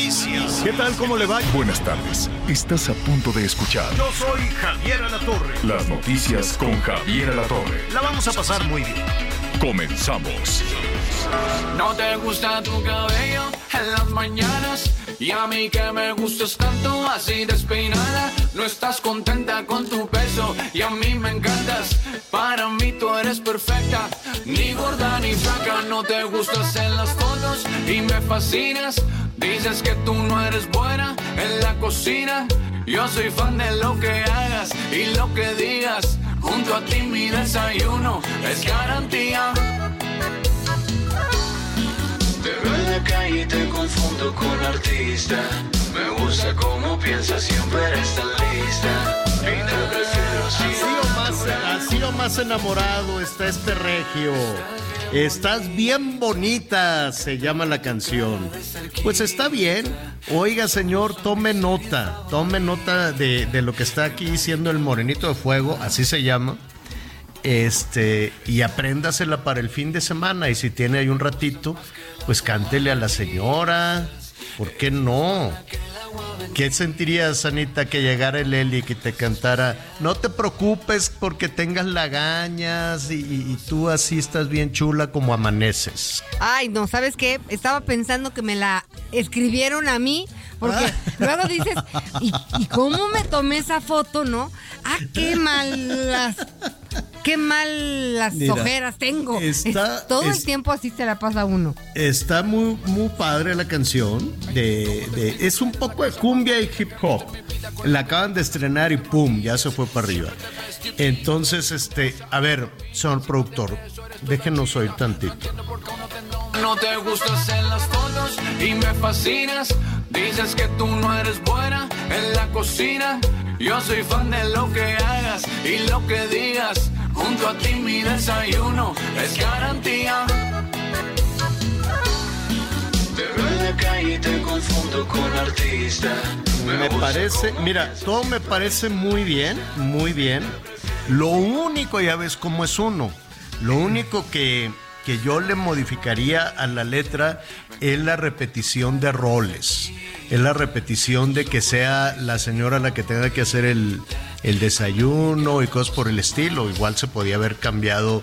Noticias. ¿Qué tal? ¿Cómo le va? Buenas tardes. Estás a punto de escuchar Yo soy Javier Alatorre. las noticias con Javier Alatorre. La vamos a pasar muy bien. Comenzamos. No te gusta tu cabello en las mañanas y a mí que me gustas tanto así despeinada. No estás contenta con tu peso y a mí me encantas. Para mí tú eres perfecta, ni gorda ni flaca. No te gustas en las fotos y me fascinas. Dices que tú no eres buena en la cocina. Yo soy fan de lo que hagas y lo que digas. Junto a ti mi desayuno es garantía. Te veo y te confundo con artista. Me gusta cómo piensas, siempre lista. Y te prefiero así. O, más, más enamorado está este regio. Estás bien bonita, se llama la canción. Pues está bien. Oiga, señor, tome nota. Tome nota de, de lo que está aquí diciendo el Morenito de Fuego, así se llama. Este, y apréndasela para el fin de semana. Y si tiene ahí un ratito, pues cántele a la señora. ¿Por qué no? ¿Qué sentirías, Anita, que llegara el Eli y que te cantara? No te preocupes porque tengas lagañas y, tú así estás bien chula como amaneces. Ay, no, ¿sabes qué? Estaba pensando que me la escribieron a mí, porque Ah. luego dices, ¿y, y cómo me tomé esa foto, no? Ah, qué malas, qué malas Mira, ojeras tengo. está- todo es- el tiempo así se la pasa uno. Está muy, muy padre la canción. De, de- es un poco de cumbia y hip hop. La acaban de estrenar y pum, ya se fue para arriba. Entonces, este, a ver, señor productor, déjenos oír tantito. No te gustas en las fotos y me fascinas. Dices que tú no eres buena en la cocina. Yo soy fan de lo que hagas y lo que digas. Junto a ti mi desayuno es garantía. Te veo en la calle y te confundo con artista. Me parece, mira, todo me parece muy bien, muy bien. Lo único, ya ves cómo es uno. Lo único que, que yo le modificaría a la letra es la repetición de roles. Es la repetición de que sea la señora la que tenga que hacer el, el desayuno y cosas por el estilo. Igual se podía haber cambiado.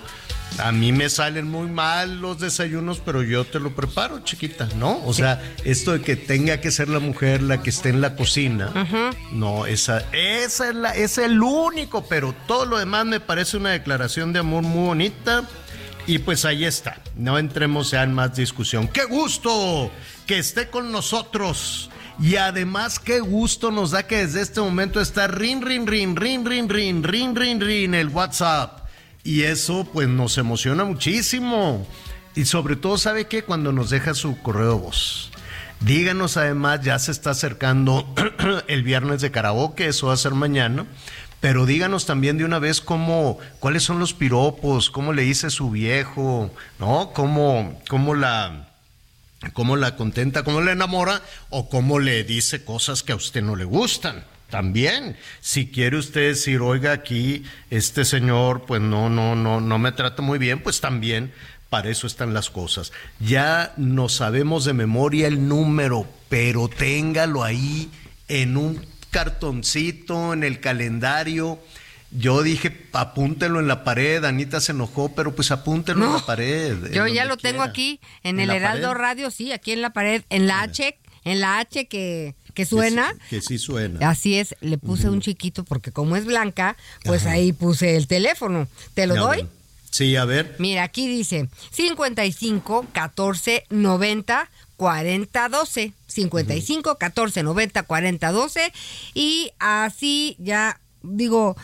A mí me salen muy mal los desayunos, pero yo te lo preparo, chiquita, ¿no? O sea, esto de que tenga que ser la mujer la que esté en la cocina, no, esa, esa es la, es el único, pero todo lo demás me parece una declaración de amor muy bonita. Y pues ahí está, no entremos ya en más discusión. ¡Qué gusto que esté con nosotros! Y además, qué gusto nos da que desde este momento está rin, rin, rin, rin, rin, rin, rin, rin, rin, el WhatsApp. Y eso pues nos emociona muchísimo. Y sobre todo, ¿sabe qué? Cuando nos deja su correo voz. Díganos además, ya se está acercando el viernes de karaoke, eso va a ser mañana. Pero díganos también de una vez cómo, cuáles son los piropos, cómo le dice su viejo, ¿no? Cómo, cómo la, cómo la contenta, cómo la enamora o cómo le dice cosas que a usted no le gustan. También, si quiere usted decir, oiga, aquí este señor, pues no, no, no, no me trata muy bien, pues también para eso están las cosas. Ya no sabemos de memoria el número, pero téngalo ahí en un cartoncito, en el calendario. Yo dije, apúntelo en la pared. Anita se enojó, pero pues apúntelo en la pared. Yo ya lo tengo aquí en, ¿En el Heraldo pared? Radio, sí, aquí en la pared, en la H, en la H que, que suena. Que sí, que sí suena. Así es, le puse un chiquito porque como es blanca, pues ahí puse el teléfono. ¿Te lo Ya, doy? bueno. Sí, a ver. Mira, aquí dice 55 14 90 40 12. 55 14 90 40 12. Y así ya digo,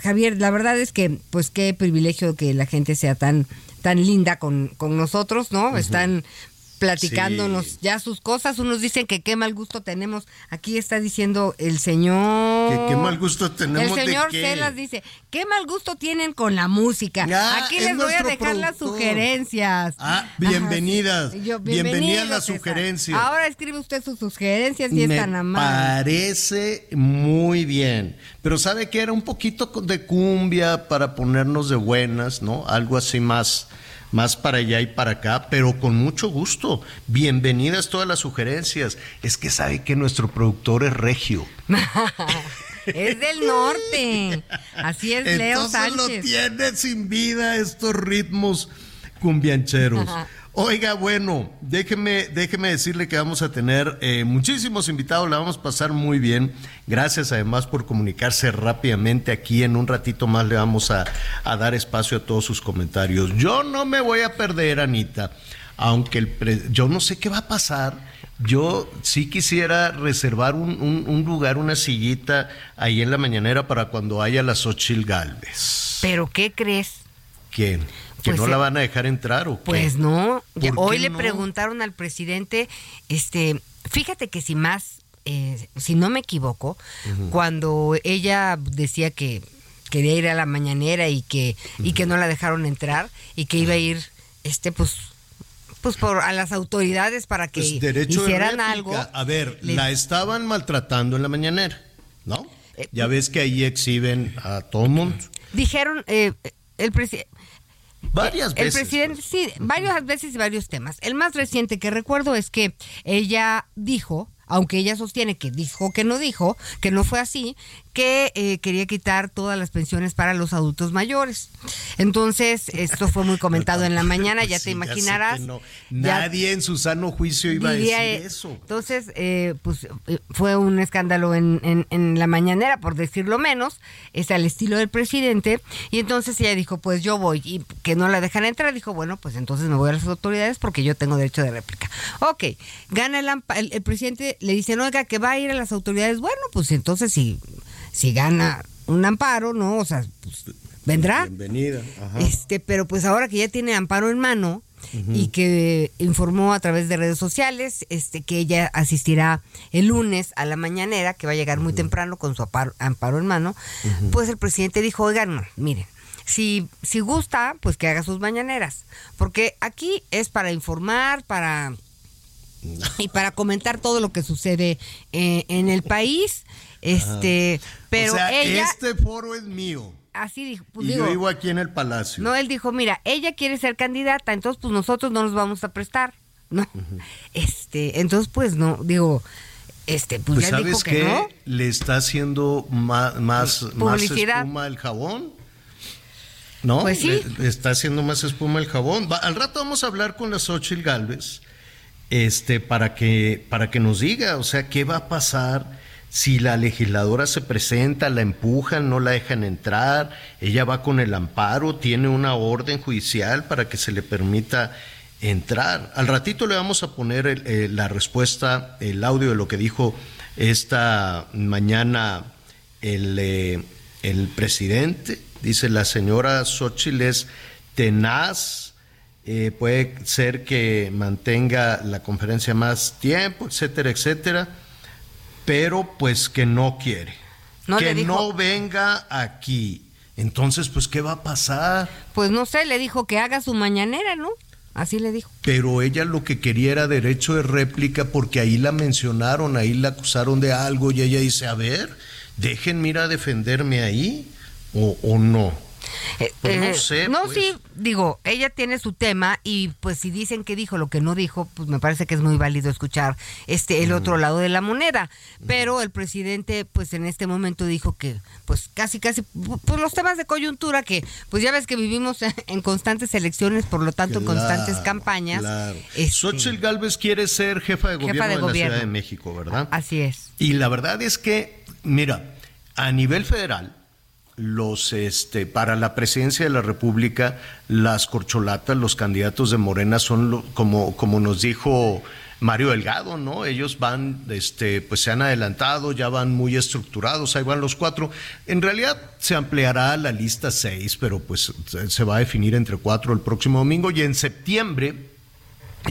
Javier, la verdad es que, pues qué privilegio que la gente sea tan tan linda con, con nosotros, ¿no? Están platicándonos Sí. ya sus cosas. Unos dicen que qué mal gusto tenemos. Aquí está diciendo el señor. ¿Qué- qué mal gusto tenemos El de señor qué? Celas dice: ¿Qué mal gusto tienen con la música? Ah, Aquí es les voy a dejar las sugerencias. Ah, bienvenidas. Ajá, sí. Yo, Bienvenidas las sugerencias. Ahora escribe usted sus sugerencias y es tan amable. parece muy bien. Pero sabe que era un poquito de cumbia para ponernos de buenas, ¿no? Algo así más, más para allá y para acá, pero con mucho gusto. Bienvenidas todas las sugerencias. Es que sabe que nuestro productor es regio. es del norte. Así es Leo Entonces lo Sánchez. tiene sin vida estos ritmos cumbiancheros. Ajá. Oiga, bueno, déjeme, déjeme decirle que vamos a tener eh, muchísimos invitados, la vamos a pasar muy bien. Gracias además por comunicarse rápidamente aquí. En un ratito más le vamos a, a dar espacio a todos sus comentarios. Yo no me voy a perder, Anita, aunque el pre- yo no sé qué va a pasar. Yo sí quisiera reservar un, un- un lugar, una sillita ahí en la mañanera para cuando haya las Xochil Galvez. ¿Pero qué crees? ¿Qué? ¿Que Pues, no la van a dejar entrar o qué? Pues no. Ya- ¿Por Hoy le no? preguntaron al presidente, este, fíjate que si más, eh, si no me equivoco, cuando ella decía que quería ir a la mañanera y que y que no la dejaron entrar y que iba a ir, este, pues, pues por a las autoridades para que Pues hicieran algo. A ver, le- la estaban maltratando en la mañanera, ¿no? Eh, ya ves que ahí exhiben a todo el mundo. dijeron eh, el presidente Varias El veces. presidente, pues. sí, varias veces y varios temas. El más reciente que recuerdo es que ella dijo, aunque ella sostiene que dijo que no dijo, que no fue así, que eh, quería quitar todas las pensiones para los adultos mayores. Entonces, esto fue muy comentado en la mañana, ya Sí, te imaginarás. que no. Ya- Nadie en su sano juicio iba diría, a decir eso. Entonces, eh, pues eh, fue un escándalo en, en- en la mañanera, por decirlo menos, es al estilo del presidente. Y entonces ella dijo, pues yo voy, y que no la dejan entrar, dijo, bueno, pues entonces me voy a las autoridades porque yo tengo derecho de réplica. Ok, gana el, el, el presidente, le dice, oiga, que va a ir a las autoridades. Bueno, pues entonces si, si gana un amparo, ¿no? O sea, pues, vendrá. Bienvenida. Ajá. Este, pero pues ahora que ya tiene amparo en mano y que informó a través de redes sociales, este, que ella asistirá el lunes a la mañanera, que va a llegar muy temprano con su aparo- amparo en mano, pues el presidente dijo, oigan, no, miren, si, si gusta, pues que haga sus mañaneras, porque aquí es para informar, para y para comentar todo lo que sucede eh, en el país, este, pero o sea, ella este foro es mío. así dijo, pues y digo, yo vivo aquí en el palacio. no, él dijo, mira, ella quiere ser candidata, entonces pues nosotros no nos vamos a prestar, ¿no? Este, entonces pues no, digo, este, pues, pues ya sabes dijo que qué? no. Le está haciendo más, más, más Publicidad. espuma el jabón. ¿No? Pues sí. Le- le está haciendo más espuma el jabón. Va- al rato vamos a hablar con la Xochitl Galvez este, para, que, para que nos diga, o sea, qué va a pasar si la legisladora se presenta, la empujan, no la dejan entrar, ella va con el amparo, tiene una orden judicial para que se le permita entrar. Al ratito le vamos a poner el- eh, la respuesta, el audio de lo que dijo esta mañana el, eh, el presidente. Dice, la señora Xochitl es tenaz, eh, puede ser que mantenga la conferencia más tiempo, etcétera, etcétera, pero pues que no quiere. No que dijo- no venga aquí. Entonces, pues, ¿qué va a pasar? Pues no sé, le dijo que haga su mañanera, ¿no? Así le dijo. Pero ella lo que quería era derecho de réplica porque ahí la mencionaron, ahí la acusaron de algo y ella dice, a ver, déjenme ir a defenderme ahí o, o no. Eh, Pues no eh, sé, No, pues. sí, digo, ella tiene su tema y pues si dicen que dijo lo que no dijo, pues me parece que es muy válido escuchar este el otro lado de la moneda. Pero el presidente, pues en este momento dijo que, pues casi, casi, pues los temas de coyuntura que, pues ya ves que vivimos en constantes elecciones, por lo tanto en constantes campañas. Claro. este, Xochitl Galvez quiere ser jefa de Jefa gobierno de la. Ciudad de México, ¿verdad? Así es. Y la verdad es que, mira, a nivel federal, los este para la presidencia de la República, las corcholatas, los candidatos de Morena son como como nos dijo Mario Delgado, ¿no? Ellos van, este, pues se han adelantado, ya van muy estructurados, ahí van los cuatro. En realidad se ampliará la lista seis, pero pues se va a definir entre cuatro el próximo domingo y en septiembre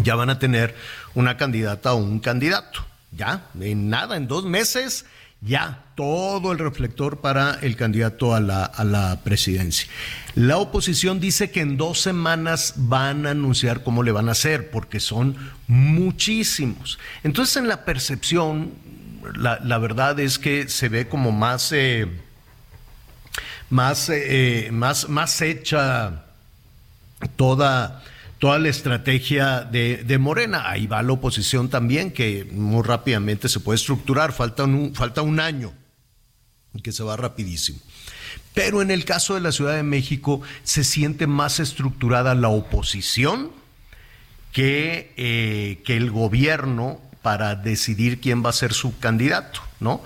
ya van a tener una candidata o un candidato. Ya, en nada, en dos meses ya todo el reflector para el candidato a la, a la presidencia. La oposición dice que en dos semanas van a anunciar cómo le van a hacer, porque son muchísimos. Entonces, en la percepción, la, la verdad es que se ve como más, eh, más, eh, más, más hecha toda toda la estrategia de, de, Morena. Ahí va la oposición también, que muy rápidamente se puede estructurar, falta un, falta un año, que se va rapidísimo. Pero en el caso de la Ciudad de México se siente más estructurada la oposición que, eh, que el gobierno para decidir quién va a ser su candidato, ¿no?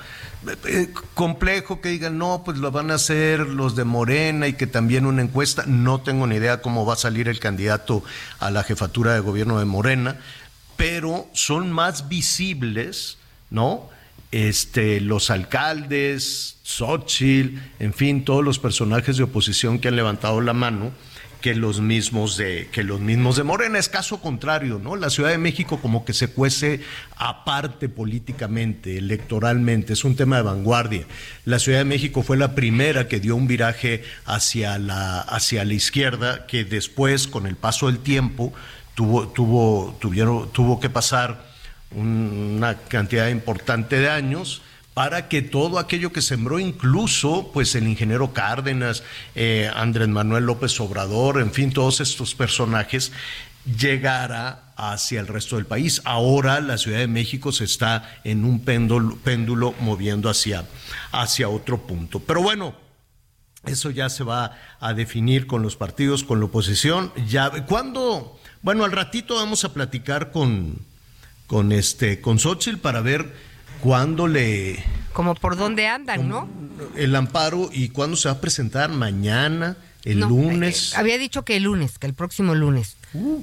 Eh, complejo que digan, no, pues lo van a hacer los de Morena y que también una encuesta. No tengo ni idea cómo va a salir el candidato a la jefatura de gobierno de Morena, pero son más visibles, ¿no? Este, los alcaldes, Xochitl, en fin, todos los personajes de oposición que han levantado la mano que los mismos de que los mismos de Morena es caso contrario, ¿no? La Ciudad de México como que se cuece aparte políticamente, electoralmente, es un tema de vanguardia. La Ciudad de México fue la primera que dio un viraje hacia la hacia la izquierda que después con el paso del tiempo tuvo tuvo tuvieron tuvo que pasar una cantidad importante de años para que todo aquello que sembró, incluso pues el ingeniero Cárdenas, eh, Andrés Manuel López Obrador, en fin, todos estos personajes, llegara hacia el resto del país. Ahora la Ciudad de México se está en un péndulo, moviendo hacia, hacia otro punto. Pero bueno, eso ya se va a definir con los partidos, con la oposición. Ya, ¿cuándo? Bueno, al ratito vamos a platicar con, con este, con Xochitl para ver cuándo le... Como por dónde andan, ¿no? El amparo y cuándo se va a presentar, mañana, el lunes. Eh, había dicho que el lunes, que el próximo lunes. Uh.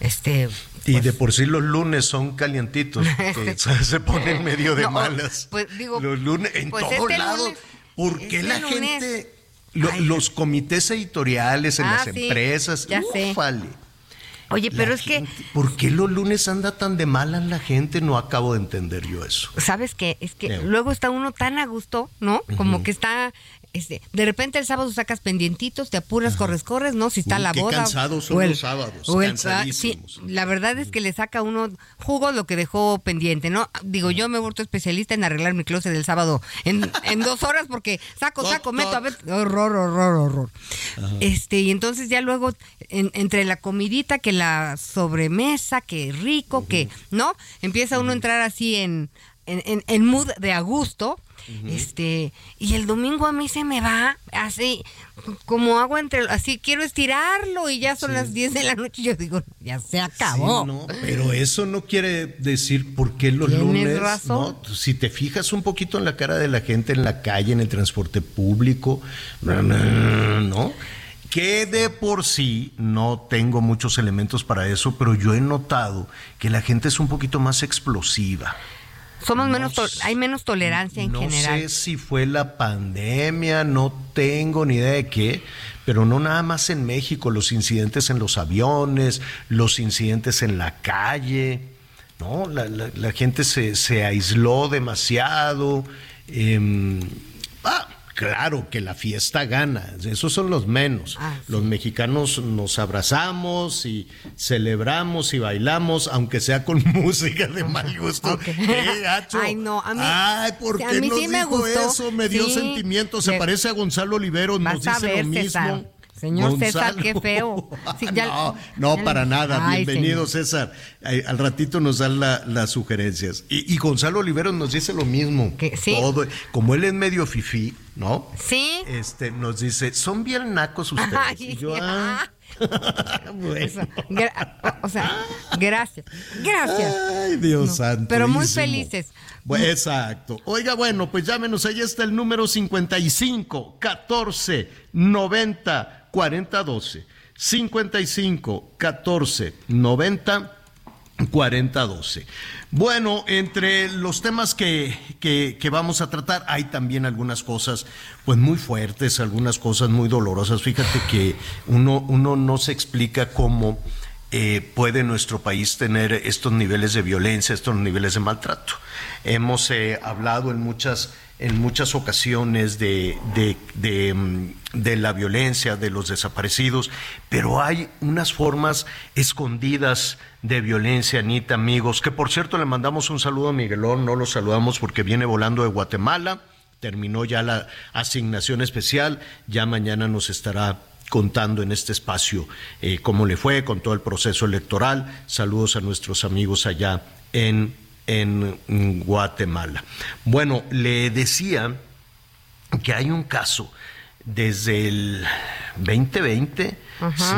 Este... y de por sí los lunes son calientitos, que se ponen medio de malas. Pues digo, los lunes en pues todos este lados. ¿Por qué este la gente, los comités editoriales en ah, las empresas, ya ufale, Oye, pero es que... ¿Por qué los lunes anda tan de mala la gente? No acabo de entender yo eso. ¿Sabes qué? Es que luego está uno tan a gusto, ¿no? Como que está este, de repente el sábado sacas pendientitos, te apuras, corres, corres, ¿no? Si está la boda. Qué cansados son los sábados. sí, la verdad es que le saca uno jugo lo que dejó pendiente, ¿no? Digo, yo me he vuelto especialista en arreglar mi closet del sábado en, en dos horas porque saco, saco, meto, a ver, horror, horror, horror. Este, y entonces ya luego, entre la comidita, que la sobremesa, que rico, que, ¿no? Empieza uno a entrar así en, en, en mood de a gusto este, y el domingo a mí se me va así como agua entre así quiero estirarlo y ya son las 10 de la noche y yo digo, ya se acabó. pero eso no quiere decir por qué los lunes, razón? Si te fijas un poquito en la cara de la gente en la calle, en el transporte público, ¿no? que de por sí no tengo muchos elementos para eso, pero yo he notado que la gente es un poquito más explosiva. Somos menos, hay menos tolerancia en general. No sé si fue la pandemia, no tengo ni idea de qué, pero no nada más en México, los incidentes en los aviones, los incidentes en la calle, ¿no? La, gente se, se, aisló demasiado. Eh, ah, Claro que la fiesta gana, esos son los menos. Ah, los mexicanos nos abrazamos y celebramos y bailamos, aunque sea con música de mal gusto. Ay, no, a mí, Ay, ¿por qué nos dijo eso? Me dio sentimiento, se parece a Gonzalo Olivero, nos dice lo mismo. Señor César, qué feo. no, no, para nada. Bienvenido, César. Al ratito nos dan las sugerencias. Y, Gonzalo Oliveros nos dice lo mismo. ¿Sí? Todo, como él es medio fifí, ¿no? Sí. Este, nos dice, son bien nacos ustedes. y yo, ah. o sea, gracias. Gracias. Ay, Dios santo. Pero muy felices. exacto. Oiga, bueno, pues llámenos. Ahí está el número 55 14 90 40 12. 55 14 90 4012. Bueno, entre los temas que, que, que, vamos a tratar, hay también algunas cosas pues muy fuertes, algunas cosas muy dolorosas. Fíjate que uno, uno no se explica cómo eh, puede nuestro país tener estos niveles de violencia, estos niveles de maltrato. Hemos eh, hablado en muchas en muchas ocasiones de, mm, de, la violencia, de los desaparecidos, pero hay unas formas escondidas de violencia, Anita, amigos, que por cierto le mandamos un saludo a Miguelón, no lo saludamos porque viene volando de Guatemala, terminó ya la asignación especial, ya mañana nos estará contando en este espacio eh, cómo le fue con todo el proceso electoral. Saludos a nuestros amigos allá en en Guatemala. Bueno, le decía que hay un caso desde el 2020,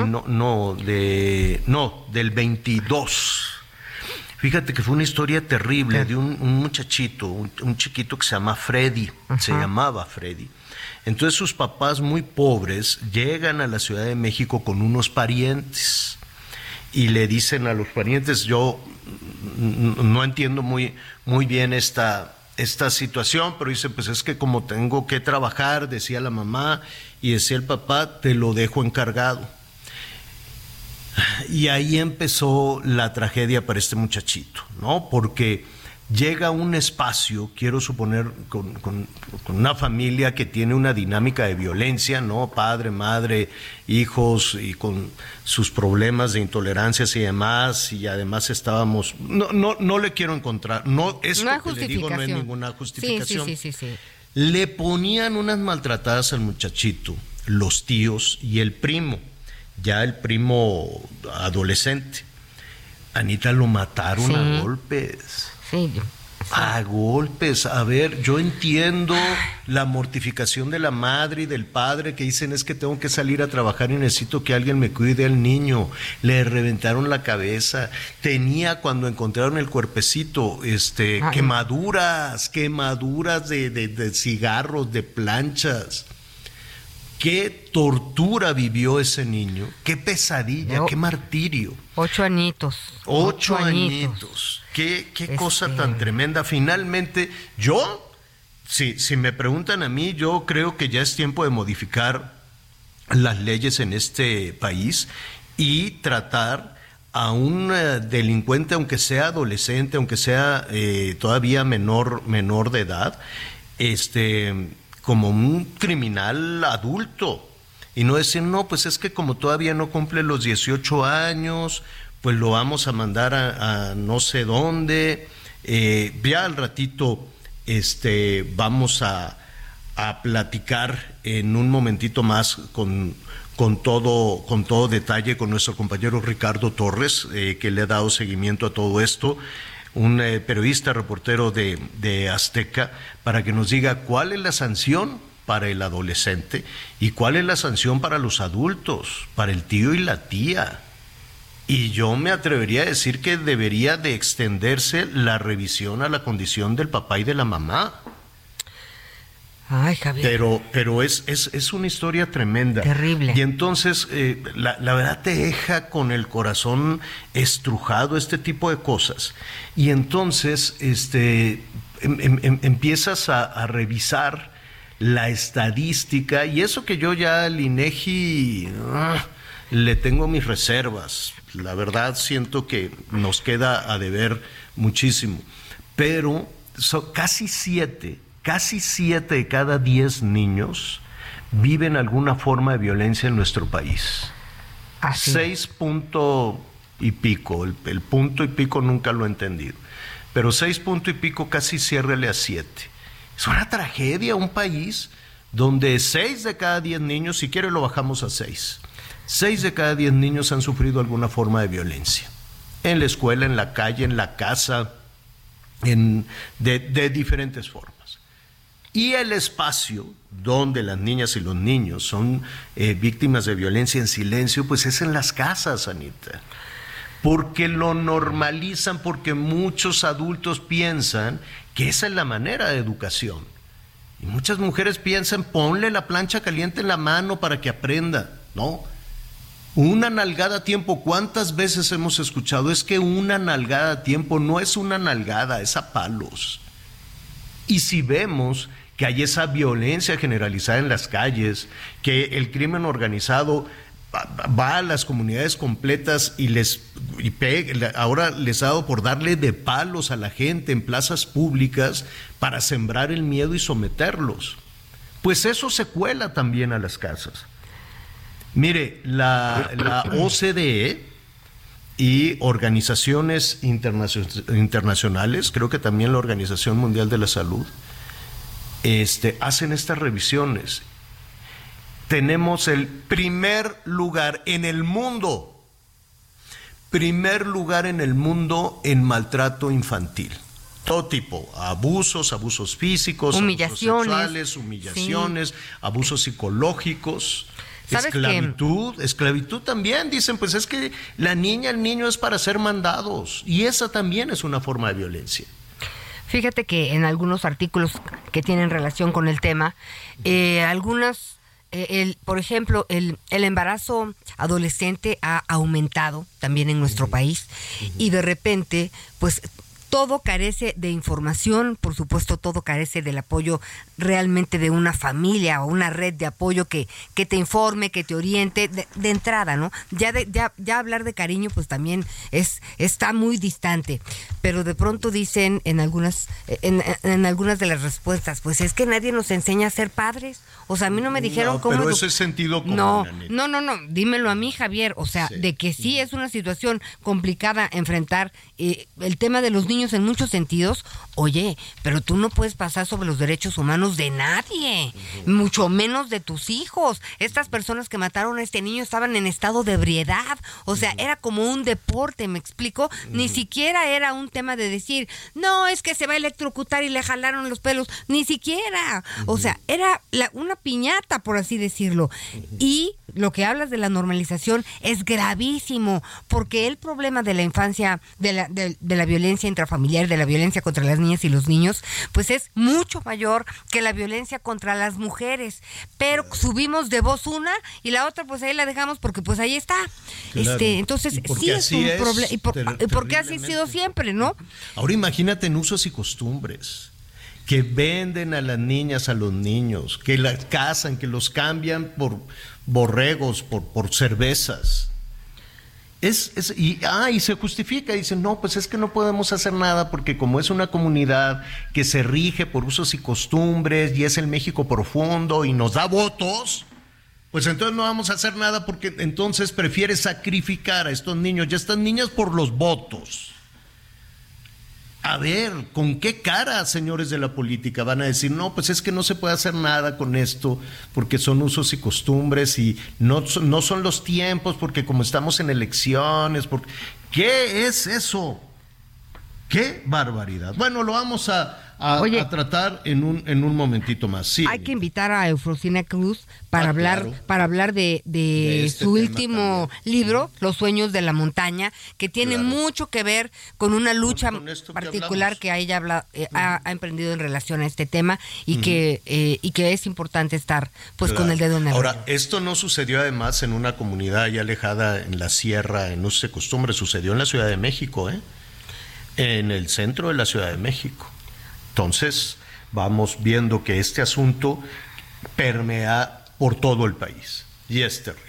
no, no, de, no, del 22. Fíjate que fue una historia terrible de un, muchachito, un, chiquito que se llama Freddy, se llamaba Freddy. Entonces sus papás muy pobres llegan a la Ciudad de México con unos parientes y le dicen a los parientes, yo no entiendo muy, muy bien esta, esta situación, pero dice, pues es que como tengo que trabajar, decía la mamá y decía el papá, te lo dejo encargado. Y ahí empezó la tragedia para este muchachito, ¿no? Porque llega a un espacio, quiero suponer, con, una familia que tiene una dinámica de violencia, ¿no? Padre, madre, hijos y con sus problemas de intolerancias y demás, y además estábamos, no, no, no le quiero encontrar, no, es no que le digo no es ninguna justificación. Sí, sí, sí, le ponían unas maltratadas al muchachito, los tíos y el primo, ya el primo adolescente. Anita lo mataron a golpes. A golpes, a ver, yo entiendo la mortificación de la madre y del padre que dicen es que tengo que salir a trabajar y necesito que alguien me cuide al niño. Le reventaron la cabeza. Tenía cuando encontraron el cuerpecito, este, quemaduras, quemaduras de, de cigarros, de planchas qué tortura vivió ese niño, qué pesadilla, qué martirio. Ocho añitos. Ocho, añitos. Qué, qué cosa este tan tremenda. Finalmente, yo, si, si me preguntan a mí, yo creo que ya es tiempo de modificar las leyes en este país y tratar a un eh, delincuente, aunque sea adolescente, aunque sea eh, todavía menor, menor de edad, este como un criminal adulto. Y no decir, no, pues es que como todavía no cumple los 18 años, pues lo vamos a mandar a, no sé dónde. Eh, ya al ratito este, vamos a, a, platicar en un momentito más con, con, todo, con todo detalle con nuestro compañero Ricardo Torres, eh, que le ha dado seguimiento a todo esto un eh, periodista, reportero de, de Azteca, para que nos diga cuál es la sanción para el adolescente y cuál es la sanción para los adultos, para el tío y la tía. Y yo me atrevería a decir que debería de extenderse la revisión a la condición del papá y de la mamá. Ay, Javier. Pero, pero es, es, es una historia tremenda. Terrible. Y entonces, eh, la, la, verdad te deja con el corazón estrujado este tipo de cosas. Y entonces, este, em, em, em, empiezas a, a, revisar la estadística y eso que yo ya al INEGI ah, le tengo mis reservas. La verdad siento que nos queda a deber muchísimo. Pero son casi siete casi siete de cada diez niños viven alguna forma de violencia en nuestro país. Seis punto y pico, el, punto y pico nunca lo he entendido, pero seis punto y pico casi ciérrele a siete. Es una tragedia un país donde seis de cada diez niños, si quiere lo bajamos a seis, seis de cada diez niños han sufrido alguna forma de violencia. En la escuela, en la calle, en la casa, en, de diferentes formas. Y el espacio donde las niñas y los niños son eh, víctimas de violencia en silencio, pues es en las casas, Anita. Porque lo normalizan, porque muchos adultos piensan que esa es la manera de educación. Y muchas mujeres piensan, ponle la plancha caliente en la mano para que aprenda. No. Una nalgada a tiempo, ¿cuántas veces hemos escuchado? Es que una nalgada a tiempo no es una nalgada, es a palos. Y si vemos que hay esa violencia generalizada en las calles, que el crimen organizado va a las comunidades completas y les y pega, ahora les ha dado por darle de palos a la gente en plazas públicas para sembrar el miedo y someterlos. Pues eso se cuela también a las casas. Mire, la, la OCDE y organizaciones internacionales, creo que también la Organización Mundial de la Salud, este, hacen estas revisiones. Tenemos el primer lugar en el mundo, primer lugar en el mundo en maltrato infantil. Todo tipo, abusos, abusos físicos, humillaciones, abusos sexuales, humillaciones, abusos psicológicos. Esclavitud, esclavitud también, dicen, pues es que la niña, el niño es para ser mandados y esa también es una forma de violencia. Fíjate que en algunos artículos que tienen relación con el tema, eh, algunas, eh, el, por ejemplo, el, el, embarazo adolescente ha aumentado también en nuestro país y de repente, pues todo carece de información, por supuesto todo carece del apoyo realmente de una familia o una red de apoyo que, que te informe, que te oriente de, entrada, ¿no? Ya, de, ya, ya hablar de cariño pues también es, está muy distante, pero de pronto dicen en algunas, en, en algunas de las respuestas, pues es que nadie nos enseña a ser padres, o sea, a mí no me dijeron no, cómo... Pero ese sentido común, no, no, no, no, dímelo a mí Javier, o sea, sí. de que sí es una situación complicada enfrentar eh, el tema de los niños en muchos sentidos, oye, pero tú no puedes pasar sobre los derechos humanos de nadie, uh -huh. mucho menos de tus hijos. Estas personas que mataron a este niño estaban en estado de ebriedad, o sea, uh -huh. era como un deporte, ¿me explico? Uh -huh. Ni siquiera era un tema de decir, no, es que se va a electrocutar y le jalaron los pelos, ni siquiera. O sea, era la, una piñata, por así decirlo. Y lo que hablas de la normalización es gravísimo, porque el problema de la infancia, de la, de, de la violencia intrafamiliar, de la violencia contra las niñas y los niños, pues es mucho mayor que la violencia contra las mujeres. Pero subimos de voz una y la otra, pues ahí la dejamos porque pues ahí está. Claro. Este, entonces, sí es un problema. Y, por, porque así ha sido siempre, ¿no? Ahora imagínate en usos y costumbres que venden a las niñas, a los niños, que las casan, que los cambian por borregos, por, por cervezas. Es, es, y, ah, y se justifica, dicen, no, pues es que no podemos hacer nada porque como es una comunidad que se rige por usos y costumbres y es el México profundo y nos da votos, pues entonces no vamos a hacer nada porque entonces prefiere sacrificar a estos niños y a estas niñas por los votos. A ver, ¿con qué cara, señores de la política, van a decir, no, pues es que no se puede hacer nada con esto porque son usos y costumbres y no, no son los tiempos porque como estamos en elecciones, porque... ¿qué es eso? ¡Qué barbaridad! Bueno, lo vamos a, a, Oye, a tratar en un, en un momentito más. Sí, hay que invitar a Eufrosina Cruz para ah, hablar claro. para hablar de, de, de este su último también. libro, Los sueños de la montaña, que tiene claro. mucho que ver con una lucha con, particular que, que ella habla, eh, ha, ha, emprendido en relación a este tema y, uh -huh. que, eh, y que es importante estar pues claro. con el dedo en el Ahora, esto no sucedió además en una comunidad ya alejada en la sierra, en usos y costumbres, sucedió en la Ciudad de México, ¿eh? en el centro de la Ciudad de México. Entonces, vamos viendo que este asunto permea por todo el país y es terrible.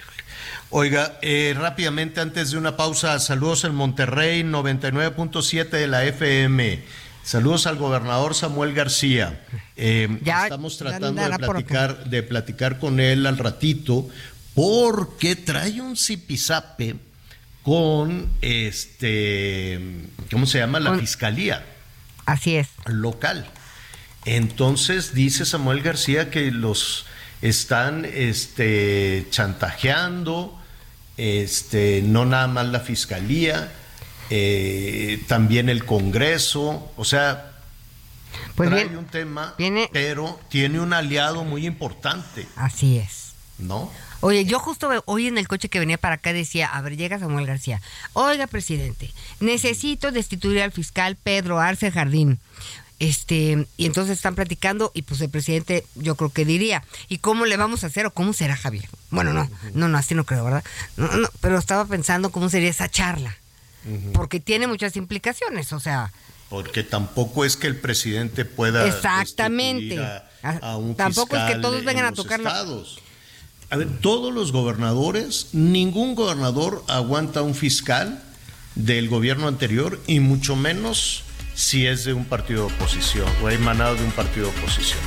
Oiga, eh, rápidamente antes de una pausa, saludos en Monterrey 99.7 de la FM. Saludos al gobernador Samuel García. Eh, ya, estamos tratando de, platicar, de platicar con él al ratito porque trae un zipizape con este, ¿cómo se llama? La fiscalía. Así es. Local. Entonces dice Samuel García que los están este, chantajeando, este, no nada más la fiscalía, eh, también el Congreso, o sea, pues trae bien, un tema, viene, pero tiene un aliado muy importante. Así es. ¿No? Oye, yo justo hoy en el coche que venía para acá decía, a ver, llega Samuel García. Oiga, presidente, necesito destituir al fiscal Pedro Arce Jardín. Este, y entonces están platicando y pues el presidente yo creo que diría, ¿y cómo le vamos a hacer o cómo será Javier? Bueno, no, no, no, así no creo, ¿verdad? No, no, pero estaba pensando cómo sería esa charla, porque tiene muchas implicaciones, o sea, Porque tampoco es que el presidente pueda. Exactamente. A, a un Tampoco es que todos en vengan a los tocar la- estados. A ver, todos los gobernadores, ningún gobernador aguanta un fiscal del gobierno anterior y mucho menos si es de un partido de oposición o emanado de un partido de oposición.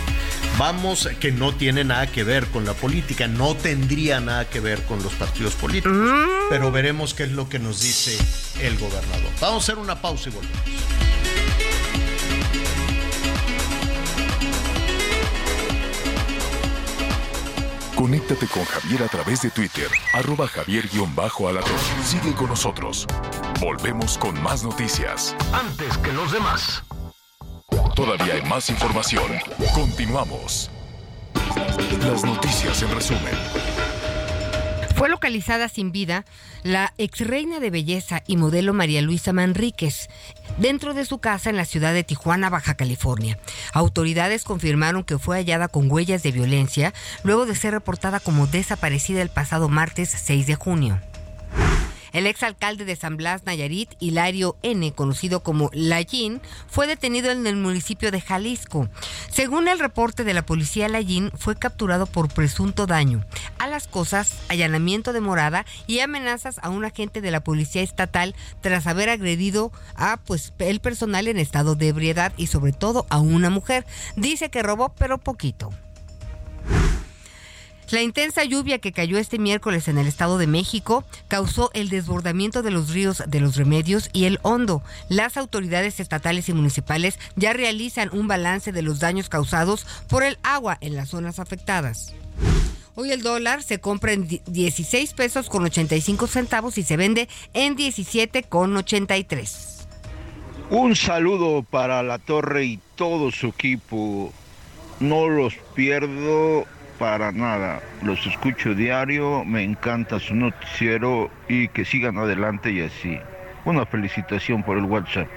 Vamos, que no tiene nada que ver con la política, no tendría nada que ver con los partidos políticos, pero veremos qué es lo que nos dice el gobernador. Vamos a hacer una pausa y volvemos. Conéctate con Javier a través de Twitter, arroba javier-alatón. Sigue con nosotros. Volvemos con más noticias. Antes que los demás. Todavía hay más información. Continuamos. Las noticias en resumen. Fue localizada sin vida la ex reina de belleza y modelo María Luisa Manríquez dentro de su casa en la ciudad de Tijuana, Baja California. Autoridades confirmaron que fue hallada con huellas de violencia luego de ser reportada como desaparecida el pasado martes 6 de junio. El exalcalde de San Blas, Nayarit, Hilario N., conocido como Lallín, fue detenido en el municipio de Jalisco. Según el reporte de la policía, Lallín fue capturado por presunto daño a las cosas, allanamiento de morada y amenazas a un agente de la policía estatal tras haber agredido a pues el personal en estado de ebriedad y sobre todo a una mujer. Dice que robó, pero poquito. La intensa lluvia que cayó este miércoles en el Estado de México causó el desbordamiento de los ríos de los Remedios y el Hondo. Las autoridades estatales y municipales ya realizan un balance de los daños causados por el agua en las zonas afectadas. Hoy el dólar se compra en 16 pesos con 85 centavos y se vende en 17 con 83. Un saludo para la torre y todo su equipo. No los pierdo para nada. Los escucho diario, me encanta su noticiero y que sigan adelante y así. Una felicitación por el WhatsApp.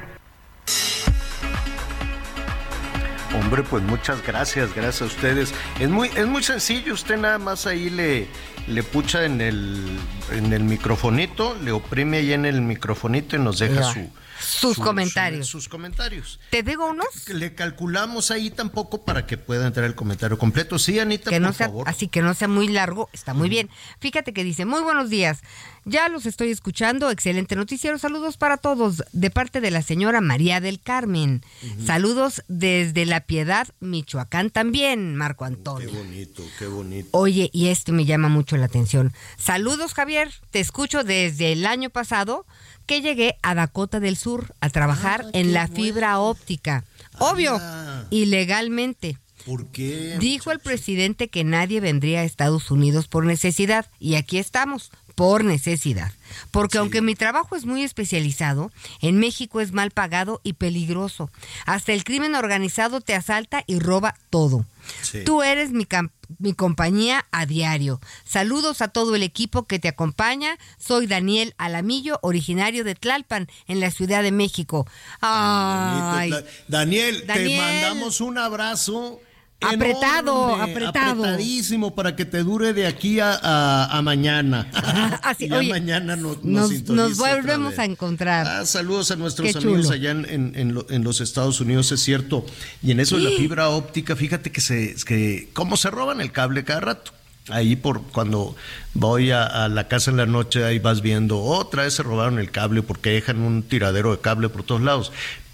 Hombre, pues muchas gracias, gracias a ustedes. Es muy, es muy sencillo, usted nada más ahí le, le pucha en el, en el microfonito, le oprime ahí en el microfonito y nos deja Ya. su, Sus su- comentarios. sus comentarios. ¿Te digo unos? Le calculamos ahí tampoco para que pueda entrar el comentario completo. Sí, Anita, que por no sea favor. así que no sea muy largo, está muy bien. Fíjate que dice, muy buenos días, ya los estoy escuchando, excelente noticiero, saludos para todos, de parte de la señora María del Carmen. Saludos desde La Piedad, Michoacán también, Marco Qué Antonio. bonito, qué bonito. Oye, y esto me llama mucho la atención. Saludos, Javier. Te escucho desde el año pasado que llegué a Dakota del Sur a trabajar Ah, en la bueno. fibra óptica. Obvio, Ah. ilegalmente. ¿Por qué? Dijo el presidente que nadie vendría a Estados Unidos por necesidad y aquí estamos, por necesidad. Porque aunque mi trabajo es muy especializado, en México es mal pagado y peligroso. Hasta el crimen organizado te asalta y roba todo. Sí. Tú eres mi, cam- mi compañía a diario. Saludos a todo el equipo que te acompaña. Soy Daniel Alamillo, originario de Tlalpan, en la Ciudad de México. Ay, Daniel, Daniel. te mandamos un abrazo. Apretado, enorme, apretado. Apretadísimo para que te dure de aquí a, a- a mañana. Así, Y ya Ah, oye, mañana no- nos, nos- volvemos a encontrar. Ah, saludos a nuestros amigos allá en, en- en lo- en los Estados Unidos, es cierto. Y en eso de la fibra óptica, fíjate que se, que cómo se roban el cable cada rato. Ahí por cuando voy a, a la casa en la noche, ahí vas viendo, otra vez se robaron el cable porque dejan un tiradero de cable por todos lados.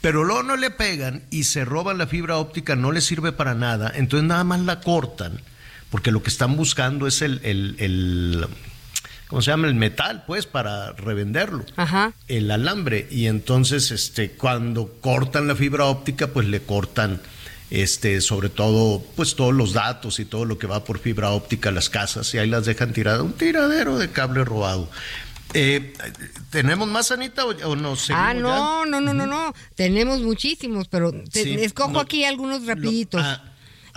Pero luego no le pegan y se roban la fibra óptica, no les sirve para nada, entonces nada más la cortan, porque lo que están buscando es el, el, el ¿cómo se llama? El metal, pues, para revenderlo Ajá. el alambre y entonces este cuando cortan la fibra óptica pues le cortan este sobre todo pues todos los datos y todo lo que va por fibra óptica a las casas y ahí las dejan tiradas un tiradero de cable robado Eh, tenemos más Anita o, o seguimos Ah, no, no, no, no, no. Tenemos muchísimos, pero te- Sí, escojo no, aquí algunos lo- rapiditos. ah,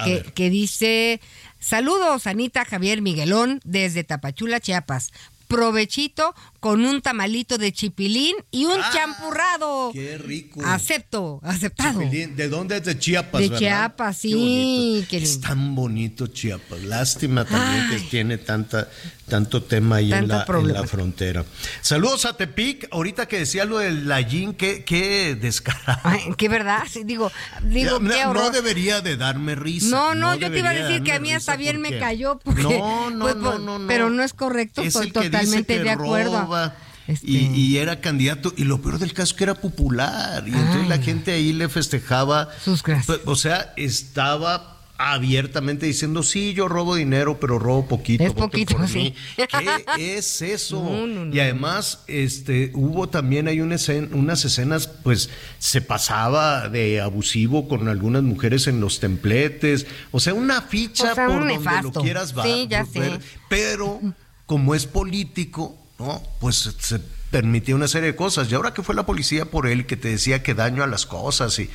que, que dice, saludos Anita Javier Miguelón desde Tapachula, Chiapas. provechito con un tamalito de chipilín y un Ah, champurrado. Qué rico. Acepto, aceptado. Chipilín. ¿De dónde es? De Chiapas, De ¿verdad? Chiapas, sí, qué Es tan bonito Chiapas. Lástima también Ay. que tiene tanta, tanto tema ahí en la, en la frontera. Saludos a Tepic. Ahorita que decía lo del Lallín, qué, qué descarado. Ay, qué verdad, sí, digo, digo, qué no, debería de darme risa. No, no, yo te iba a decir que a mí hasta bien me cayó porque no, no, pues, no, pero no es correcto, Es estoy totalmente de acuerdo. Este- Y, y era candidato, y lo peor del caso es que era popular, y entonces la gente ahí le festejaba. Sus gracias. O sea, estaba abiertamente diciendo, sí, yo robo dinero, pero robo poquito. Es poquito, por sí. mí". ¿Qué es eso? No, no, no. Y además, este, hubo también hay una escena- unas escenas, pues, se pasaba de abusivo con algunas mujeres en los templetes. O sea, una ficha O sea, por un donde lo quieras va- Sí, ya ver. sé. Pero, como es político, ¿no? Pues se permitía una serie de cosas. Y ahora que fue la policía por él que te decía que daño a las cosas y eh,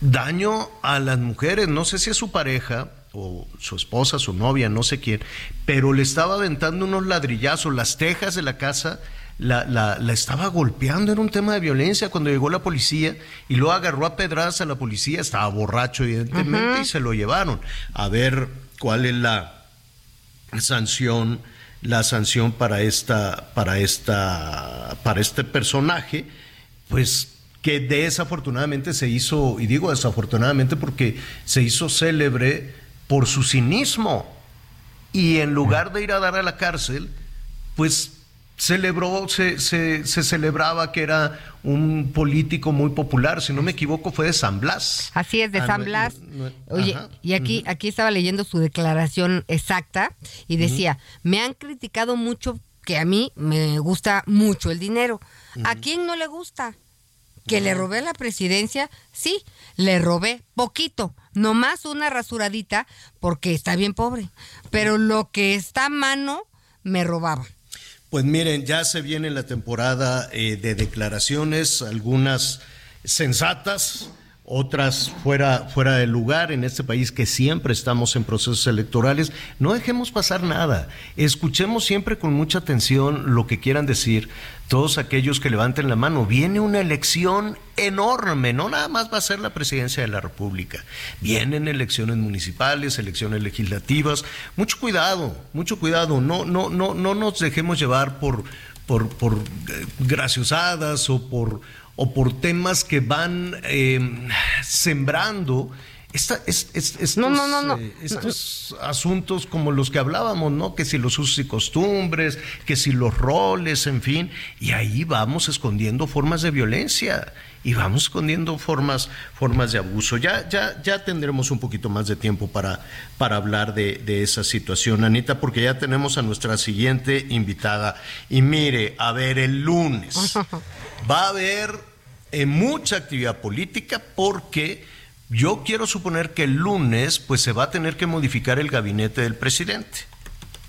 daño a las mujeres, no sé si es su pareja o su esposa, su novia, no sé quién, pero le estaba aventando unos ladrillazos, las tejas de la casa. La, la, la estaba golpeando, era un tema de violencia cuando llegó la policía y luego agarró a pedradas a la policía, estaba borracho evidentemente y se lo llevaron a ver cuál es la, sanción la sanción para esta para esta para este personaje pues que desafortunadamente se hizo y digo desafortunadamente porque se hizo célebre por su cinismo. Y en lugar de ir a dar a la cárcel pues celebró se, se, se celebraba que era un político muy popular si no me equivoco fue de San Blas Así es, de Ah, San Blas. Oye, ajá, y aquí, aquí estaba leyendo su declaración exacta y decía, me han criticado mucho que a mí me gusta mucho el dinero. ¿A quién no le gusta? ¿Que le robé la presidencia? Sí, le robé poquito, nomás una rasuradita porque está bien pobre. Pero lo que está a mano, me robaba. Pues miren, ya se viene la temporada eh, de declaraciones, algunas sensatas, otras fuera, fuera de lugar en este país que siempre estamos en procesos electorales. No dejemos pasar nada. Escuchemos siempre con mucha atención lo que quieran decir todos aquellos que levanten la mano. Viene una elección enorme, no nada más va a ser la presidencia de la República. Vienen elecciones municipales, elecciones legislativas. Mucho cuidado, mucho cuidado. No, no, no, no nos dejemos llevar por, por, por eh, graciosadas o por o por temas que van eh, sembrando esta, es- es- estos, No, no, no, no. eh, estos asuntos como los que hablábamos, ¿no? Que si los usos y costumbres, que si los roles, en fin, y ahí vamos escondiendo formas de violencia y vamos escondiendo formas, formas de abuso. Ya, ya, ya tendremos un poquito más de tiempo para, para hablar de, de esa situación, Anita, porque ya tenemos a nuestra siguiente invitada. Y mire, a ver, el lunes va a haber eh, mucha actividad política porque yo quiero suponer que el lunes pues se va a tener que modificar el gabinete del presidente.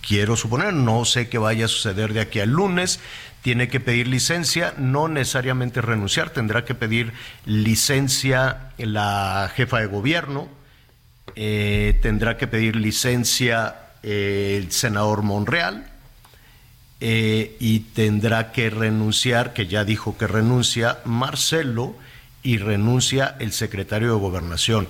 Quiero suponer, no sé qué vaya a suceder de aquí al lunes. Tiene que pedir licencia, no necesariamente renunciar, tendrá que pedir licencia la jefa de gobierno, eh, tendrá que pedir licencia el senador Monreal, eh, y tendrá que renunciar, que ya dijo que renuncia, Marcelo, y renuncia el secretario de Gobernación.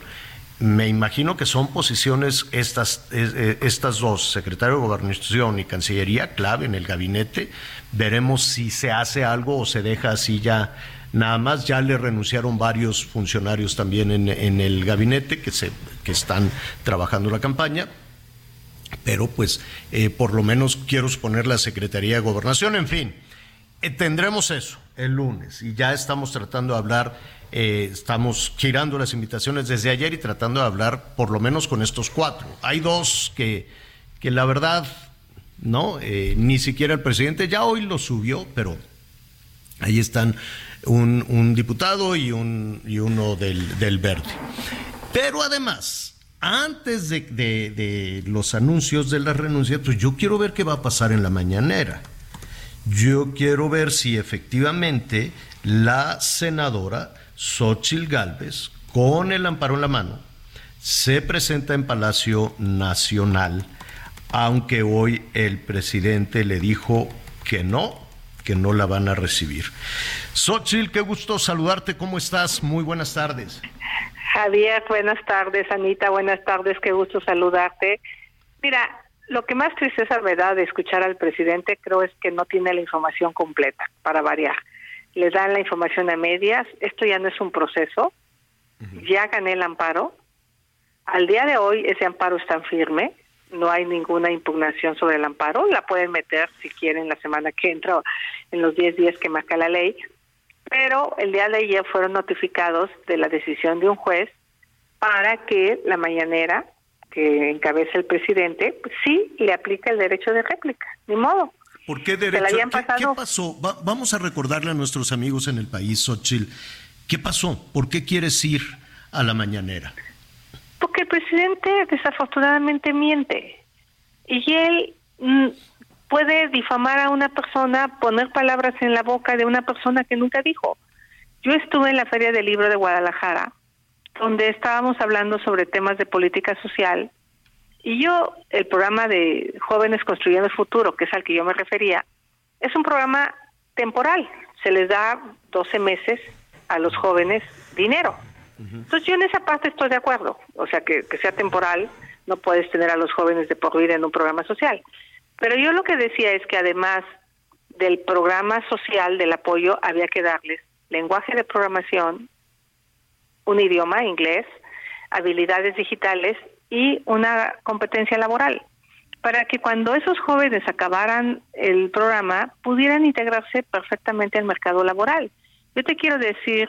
Me imagino que son posiciones estas, eh, estas dos, secretario de Gobernación y Cancillería, clave en el gabinete. Veremos si se hace algo o se deja así ya nada más. Ya le renunciaron varios funcionarios también en, en el gabinete que, se, que están trabajando la campaña pero pues eh, por lo menos quiero suponer la Secretaría de Gobernación, en fin, eh, tendremos eso el lunes y ya estamos tratando de hablar, eh, estamos girando las invitaciones desde ayer y tratando de hablar por lo menos con estos cuatro. Hay dos que, que la verdad, no, ni siquiera el presidente ya hoy lo subió, pero ahí están un, un diputado y, un, y uno del, del verde. Pero además, antes de, los anuncios de la renuncia, pues yo quiero ver qué va a pasar en la mañanera. Yo quiero ver si efectivamente la senadora Xochil Gálvez, con el amparo en la mano, se presenta en Palacio Nacional, aunque hoy el presidente le dijo que no, que no la van a recibir. Xochitl, qué gusto saludarte, ¿cómo estás? Muy buenas tardes. Javier, buenas tardes, Anita, buenas tardes, qué gusto saludarte. Mira, lo que más tristeza me da de escuchar al presidente creo es que no tiene la información completa, para variar. Le dan la información a medias, esto ya no es un proceso, ya gané el amparo, al día de hoy ese amparo está firme, no hay ninguna impugnación sobre el amparo, la pueden meter si quieren la semana que entra o en los 10 días que marca la ley, pero el día de ayer fueron notificados de la decisión de un juez para que la mañanera que encabeza el presidente pues sí le aplica el derecho de réplica, ni modo. ¿Por qué derecho? ¿Qué, ¿Qué, pasó? vamos a recordarle a nuestros amigos en el país, Xochitl, ¿qué pasó? ¿Por qué quieres ir a la mañanera? Porque el presidente desafortunadamente miente y él mm, puede difamar a una persona, poner palabras en la boca de una persona que nunca dijo. Yo estuve en la Feria del Libro de Guadalajara, donde estábamos hablando sobre temas de política social, y yo, el programa de Jóvenes Construyendo el Futuro, que es al que yo me refería, es un programa temporal, se les da 12 meses a los jóvenes dinero. Entonces yo en esa parte estoy de acuerdo, o sea, que, que sea temporal, no puedes tener a los jóvenes de por vida en un programa social. Pero yo lo que decía es que además del programa social del apoyo había que darles lenguaje de programación, un idioma, inglés, habilidades digitales y una competencia laboral, para que cuando esos jóvenes acabaran el programa pudieran integrarse perfectamente al mercado laboral. Yo te quiero decir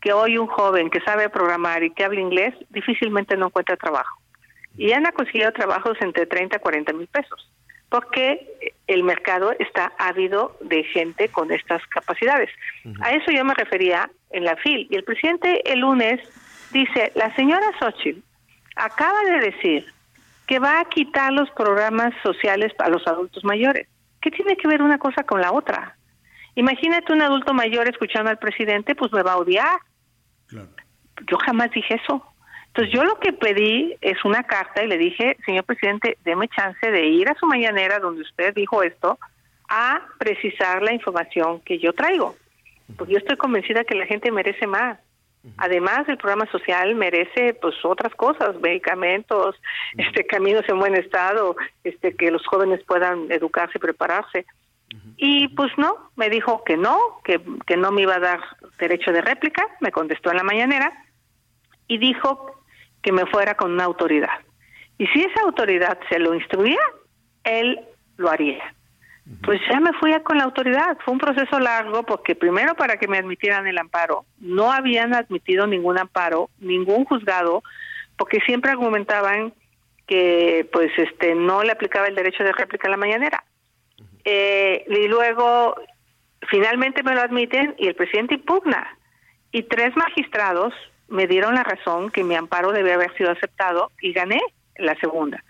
que hoy un joven que sabe programar y que habla inglés difícilmente no encuentra trabajo. Y han conseguido trabajos entre 30 a 40 mil pesos, porque el mercado está ávido de gente con estas capacidades. A eso yo me refería en la FIL. Y el presidente el lunes dice, la señora Xochitl acaba de decir que va a quitar los programas sociales a los adultos mayores. ¿Qué tiene que ver una cosa con la otra? Imagínate un adulto mayor escuchando al presidente, pues me va a odiar. Yo jamás dije eso. Entonces yo lo que pedí es una carta y le dije, señor presidente, deme chance de ir a su mañanera donde usted dijo esto, a precisar la información que yo traigo. Porque yo estoy convencida que la gente merece más. Además, el programa social merece pues otras cosas, medicamentos, este caminos en buen estado, este que los jóvenes puedan educarse y prepararse. Y pues no, me dijo que no, que, que no me iba a dar derecho de réplica, me contestó en la mañanera y dijo que me fuera con una autoridad. Y si esa autoridad se lo instruía, él lo haría. Pues ya me fui con la autoridad. Fue un proceso largo porque primero para que me admitieran el amparo, no habían admitido ningún amparo, ningún juzgado, porque siempre argumentaban que pues este no le aplicaba el derecho de réplica a la mañanera. Eh, y luego finalmente me lo admiten y el presidente impugna. Y tres magistrados me dieron la razón que mi amparo debe haber sido aceptado y gané la segunda.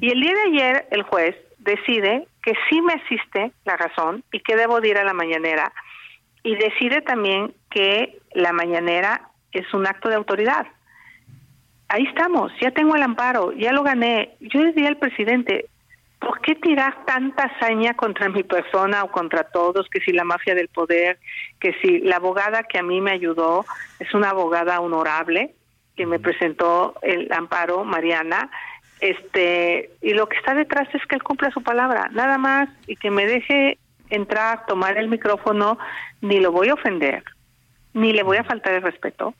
Y el día de ayer el juez decide que sí me asiste la razón y que debo ir a la mañanera y decide también que la mañanera es un acto de autoridad. Ahí estamos, ya tengo el amparo, ya lo gané. Yo le diría al presidente, ¿por qué tirar tanta hazaña contra mi persona o contra todos? Que si la mafia del poder, que si la abogada que a mí me ayudó es una abogada honorable que me presentó el amparo, Mariana, este y lo que está detrás es que él cumpla su palabra, nada más y que me deje entrar, tomar el micrófono, ni lo voy a ofender, ni le voy a faltar el respeto.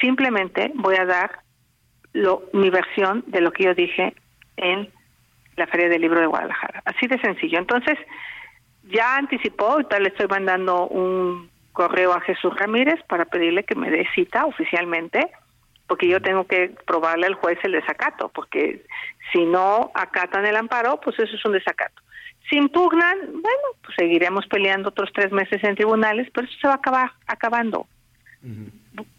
Simplemente voy a dar lo, mi versión de lo que yo dije en la Feria del Libro de Guadalajara. Así de sencillo. Entonces, ya anticipó, y tal le estoy mandando un correo a Jesús Ramírez para pedirle que me dé cita oficialmente porque yo tengo que probarle al juez el desacato, porque si no acatan el amparo, pues eso es un desacato. Si impugnan, bueno, pues seguiremos peleando otros tres meses en tribunales, pero eso se va a acabar acabando.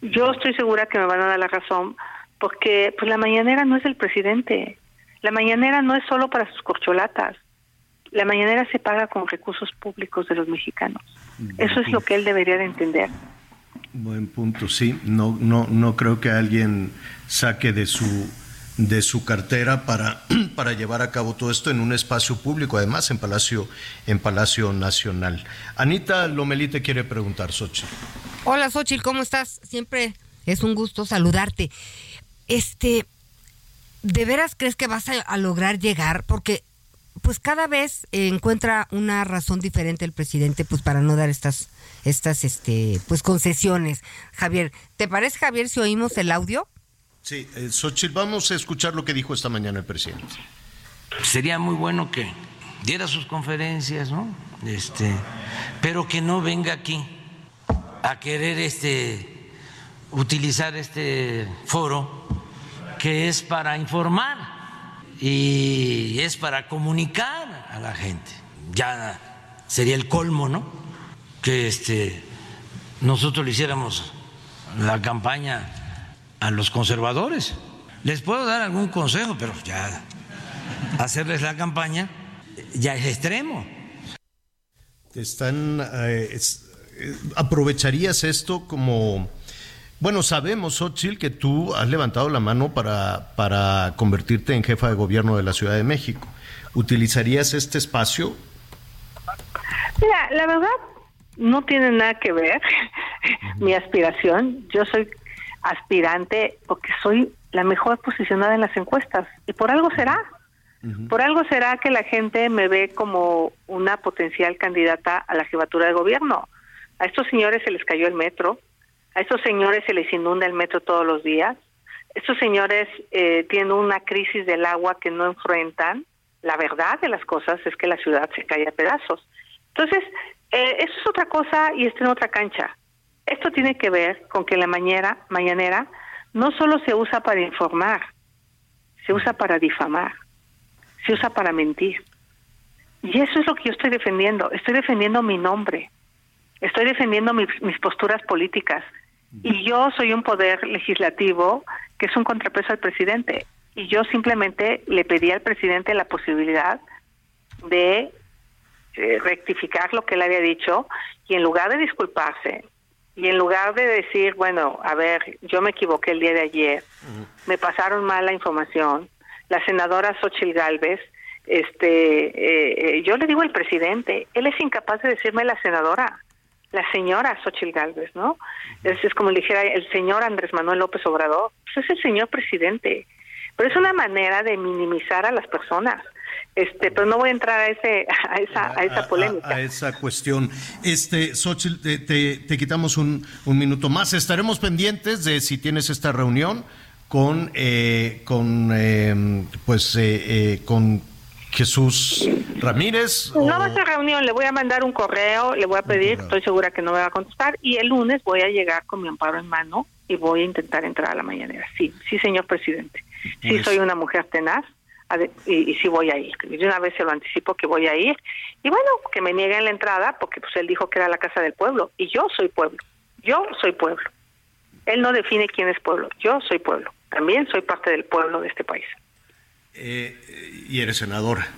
Yo estoy segura que me van a dar la razón, porque pues la mañanera no es del presidente, la mañanera no es solo para sus corcholatas, la mañanera se paga con recursos públicos de los mexicanos. Eso es lo que él debería de entender. Buen punto, sí. No, no, no creo que alguien saque de su de su cartera para, para llevar a cabo todo esto en un espacio público, además en Palacio, en Palacio Nacional. Anita Lomelí te quiere preguntar, Xochitl. Hola, Xochitl, ¿cómo estás? Siempre es un gusto saludarte. Este, ¿de veras crees que vas a, a lograr llegar? Porque pues cada vez encuentra una razón diferente el presidente pues para no dar estas estas este pues concesiones. Javier, ¿te parece Javier si oímos el audio? Sí, eh, Xochitl, vamos a escuchar lo que dijo esta mañana el presidente. Sería muy bueno que diera sus conferencias, ¿no? Este, pero que no venga aquí a querer este utilizar este foro que es para informar y es para comunicar a la gente. Ya sería el colmo, ¿no? Que este, nosotros le hiciéramos la campaña a los conservadores. Les puedo dar algún consejo, pero ya hacerles la campaña ya es extremo. Están, eh, eh, ¿Aprovecharías esto como bueno, sabemos, Xochitl, que tú has levantado la mano para, para convertirte en jefa de gobierno de la Ciudad de México. ¿Utilizarías este espacio? Mira, la verdad no tiene nada que ver mi aspiración. Yo soy aspirante porque soy la mejor posicionada en las encuestas y por algo será. Por algo será que la gente me ve como una potencial candidata a la jefatura de gobierno. A estos señores se les cayó el metro, a estos señores se les inunda el metro todos los días. Estos señores eh, tienen una crisis del agua que no enfrentan. La verdad de las cosas es que la ciudad se cae a pedazos. Entonces, eh, eso es otra cosa y está en otra cancha. Esto tiene que ver con que la mañana, mañanera no solo se usa para informar, se usa para difamar, se usa para mentir. Y eso es lo que yo estoy defendiendo. Estoy defendiendo mi nombre, estoy defendiendo mis, posturas políticas, y yo soy un poder legislativo que es un contrapeso al presidente. Y yo simplemente le pedí al presidente la posibilidad de eh, rectificar lo que él había dicho. Y en lugar de disculparse y en lugar de decir, bueno, a ver, yo me equivoqué el día de ayer, me pasaron mal la información, la senadora Xochil Gálvez, este, eh, eh, yo le digo al presidente, él es incapaz de decirme la senadora, la señora Xochitl Gálvez, ¿no? Es, es como le dijera el señor Andrés Manuel López Obrador, pues es el señor presidente. Pero es una manera de minimizar a las personas. Este, pero no voy a entrar a ese a esa a, esa polémica. A, esa cuestión. Este, Xochitl, te, te, te quitamos un, un, minuto más. Estaremos pendientes de si tienes esta reunión con eh, con eh, pues eh, eh con Jesús Ramírez. No va a ser reunión, le voy a mandar un correo, le voy a pedir, estoy segura que no me va a contestar, y el lunes voy a llegar con mi amparo en mano y voy a intentar entrar a la mañanera. Sí, sí, señor presidente. Sí, pues... soy una mujer tenaz y, y, sí voy a ir. De una vez se lo anticipo que voy a ir. Y bueno, que me nieguen la entrada porque pues él dijo que era la casa del pueblo y yo soy pueblo. Yo soy pueblo. Él no define quién es pueblo. Yo soy pueblo. También soy parte del pueblo de este país. Y eres senadora.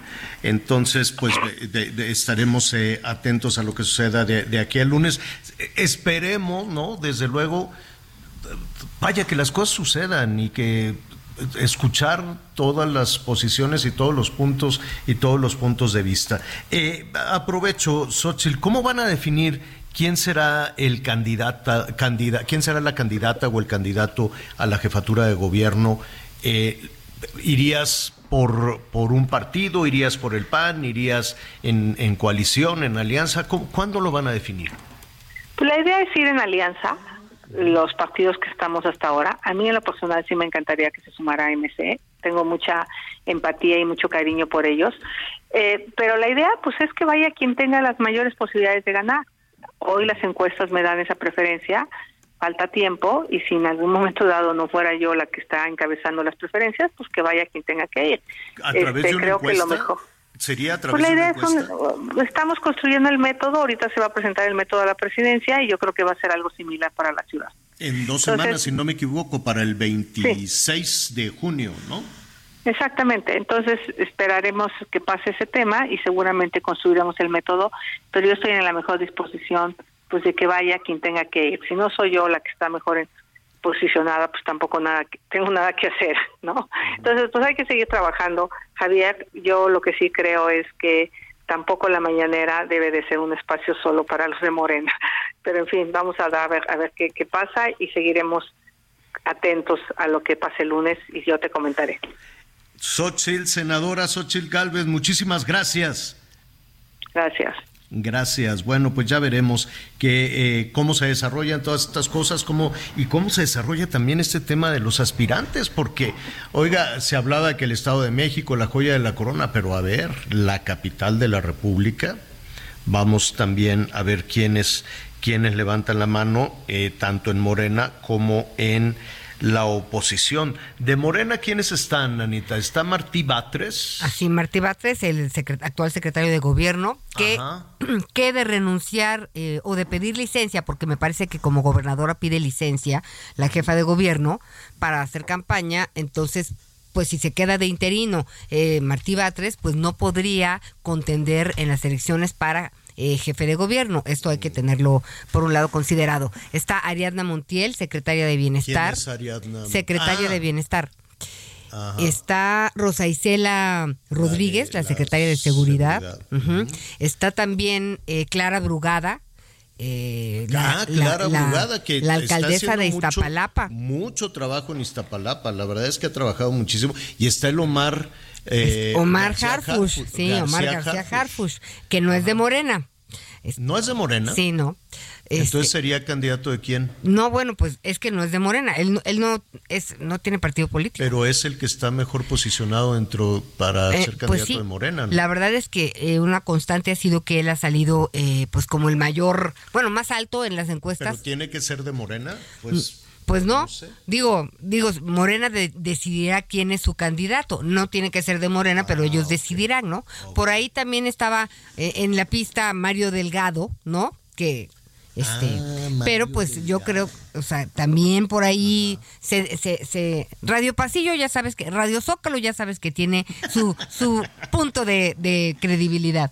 Entonces, pues estaremos eh, atentos a lo que suceda de, de, aquí al lunes. Esperemos, ¿no? Desde luego, vaya que las cosas sucedan y que escuchar todas las posiciones y todos los puntos y todos los puntos de vista. Eh, aprovecho, Xochitl, ¿cómo van a definir quién será el candidata, candida, quién será la candidata o el candidato a la jefatura de gobierno? Eh, ¿Irías por, por un partido, irías por el PAN, irías en, en coalición, en alianza? ¿Cuándo lo van a definir? Pues la idea es ir en alianza, los partidos que estamos hasta ahora. A mí en lo personal sí me encantaría que se sumara a MC. Tengo mucha empatía y mucho cariño por ellos. Eh, pero la idea pues es que vaya quien tenga las mayores posibilidades de ganar. Hoy las encuestas me dan esa preferencia falta tiempo y si en algún momento dado no fuera yo la que está encabezando las preferencias, pues que vaya quien tenga que ir. ¿A través este, de una creo encuesta? que lo mejor. ¿Sería a través pues la de idea una encuesta? Son, estamos construyendo el método, ahorita se va a presentar el método a la presidencia y yo creo que va a ser algo similar para la ciudad. En dos Entonces, semanas, si no me equivoco, para el 26 sí. de junio, ¿no? Exactamente, entonces esperaremos que pase ese tema y seguramente construiremos el método, pero yo estoy en la mejor disposición pues de que vaya quien tenga que ir. Si no soy yo la que está mejor en, posicionada, pues tampoco nada, tengo nada que hacer, ¿no? Entonces, pues hay que seguir trabajando. Javier, yo lo que sí creo es que tampoco la mañanera debe de ser un espacio solo para los de Morena. Pero en fin, vamos a, dar, a ver, a ver qué, qué pasa y seguiremos atentos a lo que pase el lunes y yo te comentaré. Xochitl, senadora Xochitl Galvez, muchísimas gracias. Gracias. Gracias. Bueno, pues ya veremos que, eh, cómo se desarrollan todas estas cosas cómo, y cómo se desarrolla también este tema de los aspirantes, porque, oiga, se hablaba que el Estado de México, la joya de la corona, pero a ver, la capital de la República, vamos también a ver quiénes, quiénes levantan la mano, eh, tanto en Morena como en la oposición. De Morena, ¿quiénes están, Anita? Está Martí Batres. Así, Martí Batres, el actual secretario de gobierno, que, que de renunciar eh, o de pedir licencia, porque me parece que como gobernadora pide licencia la jefa de gobierno para hacer campaña, entonces pues si se queda de interino eh, Martí Batres, pues no podría contender en las elecciones para eh, jefe de gobierno. Esto hay que tenerlo, por un lado, considerado. Está Ariadna Montiel, secretaria de Bienestar. ¿Quién es Ariadna? Secretaria Ah. de Bienestar. Está Rosa Isela Rodríguez, la, secretaria de Seguridad. Está también eh, Clara Brugada. eh, la- Ah, Clara la- la- Brugada, que la está alcaldesa de haciendo mucho- Iztapalapa. Mucho, trabajo en Iztapalapa, la verdad es que ha trabajado muchísimo. Y está el Omar. Eh, Omar García Harfush, Harfush, sí, Omar García Harfush, que no es de Morena. ¿No es de Morena? Sí, no. Este, Entonces sería candidato de quién? no, bueno, pues es que no es de Morena. Él, no- él no es, no tiene partido político. Pero es el que está mejor posicionado dentro para Eh, ser candidato pues sí, de Morena. ¿no? La verdad es que eh, una constante ha sido que él ha salido, eh, pues como el mayor, bueno, más alto en las Pero encuestas. tiene que ser de Morena, pues. Pues no, no sé. digo, digo, Morena de- decidirá quién es su candidato. No tiene que ser de Morena, pero Ah, ellos decidirán, ¿no? Por ahí también estaba eh, en la pista Mario Delgado, ¿no? Que este, Ah, pero pues yo creo, o sea, también por ahí se, se, se- Radio Pasillo ya sabes que Radio Zócalo ya sabes que tiene su su punto de, de credibilidad.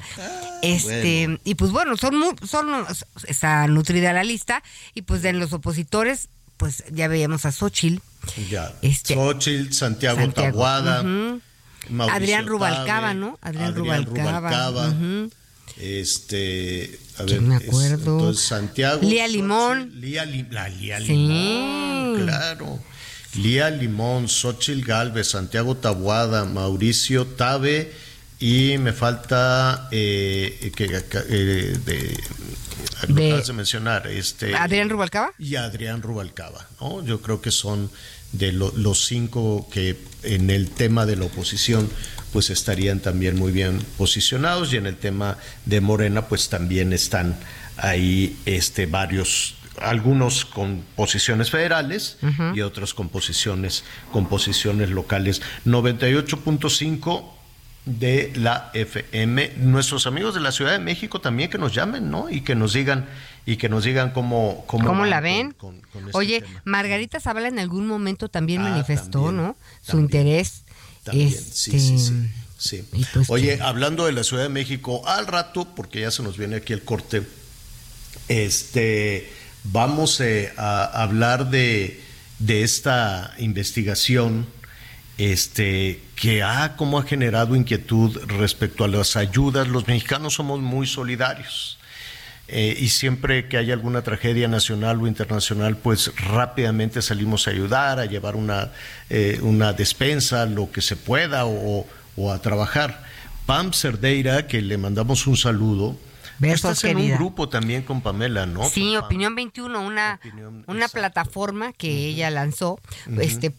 Este, bueno. y pues bueno, son son está nutrida la lista y pues de los opositores pues ya veíamos a Xochitl, Ya. Este- Xochitl, Santiago, Santiago, Tabuada. ujú. Mauricio Adrián Rubalcaba, Tabe, ¿no? Adrián Rubalcaba, ujú. Este, a ver, me es- acuerdo. entonces Santiago. Lía Xochitl, Limón. Lía, Li- la Lía Sí. Limón, claro. Lía Limón, Xochitl Galvez, Santiago Tabuada, Mauricio Tabe y me falta eh, que eh, de, lo acabas de mencionar, este Adrián Rubalcaba. y Adrián Rubalcaba, ¿no? Yo creo que son de lo- los cinco que en el tema de la oposición pues estarían también muy bien posicionados y en el tema de Morena pues también están ahí este varios algunos con posiciones federales y otros con posiciones con posiciones locales 98.5 de la FM. Nuestros amigos de la Ciudad de México también que nos llamen, ¿no? Y que nos digan y que nos digan cómo cómo, ¿Cómo la ven? con- con este Oye, tema. Margarita Zavala en algún momento también Ah, manifestó, también, ¿no? Su también, interés. También, Este, sí, sí, sí. sí. pues Oye, que- hablando de la Ciudad de México, al rato, porque ya se nos viene aquí el corte, este, vamos eh, a hablar de, de esta investigación este, que ha, como ha generado inquietud respecto a las ayudas. Los mexicanos somos muy solidarios. Eh, y siempre que hay alguna tragedia nacional o internacional, pues rápidamente salimos a ayudar, a llevar una, eh, una despensa, lo que se pueda, o, o a trabajar. Pam Cerdeira, que le mandamos un saludo. Besos, Estás en un grupo también con Pamela, ¿no? Sí. Opinión 21, una, Opinión, una plataforma que ella lanzó, este,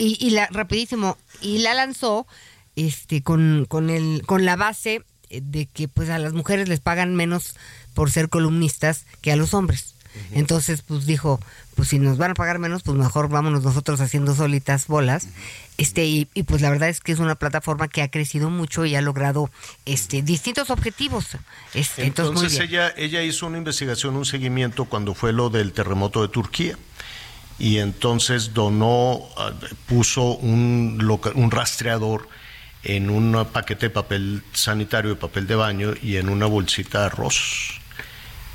y, y la, rapidísimo, y la lanzó este, con, con, el, con la base eh, de que pues a las mujeres les pagan menos por ser columnistas que a los hombres. Entonces, pues dijo, pues si nos van a pagar menos, pues mejor vámonos nosotros haciendo solitas bolas. Este, y, y, pues la verdad es que es una plataforma que ha crecido mucho y ha logrado este distintos objetivos. Este, entonces, muy Entonces bien. ella, ella hizo una investigación, un seguimiento cuando fue lo del terremoto de Turquía. Y entonces donó, ah, puso un, rastreador en un paquete de papel sanitario, de papel de baño y en una bolsita de arroz.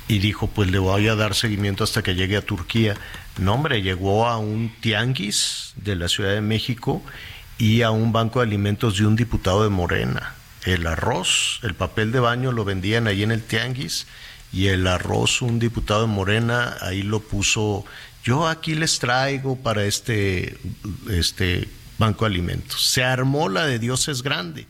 y dijo, pues le voy a dar seguimiento hasta que llegue a Turquía. No, hombre, llegó a un tianguis de la Ciudad de México y a un banco de alimentos de un diputado de Morena. El arroz, el papel de baño lo vendían ahí en el tianguis y el arroz, un diputado de Morena, ahí lo puso, yo aquí les traigo para este, este banco de alimentos. Se armó la de Dios es grande.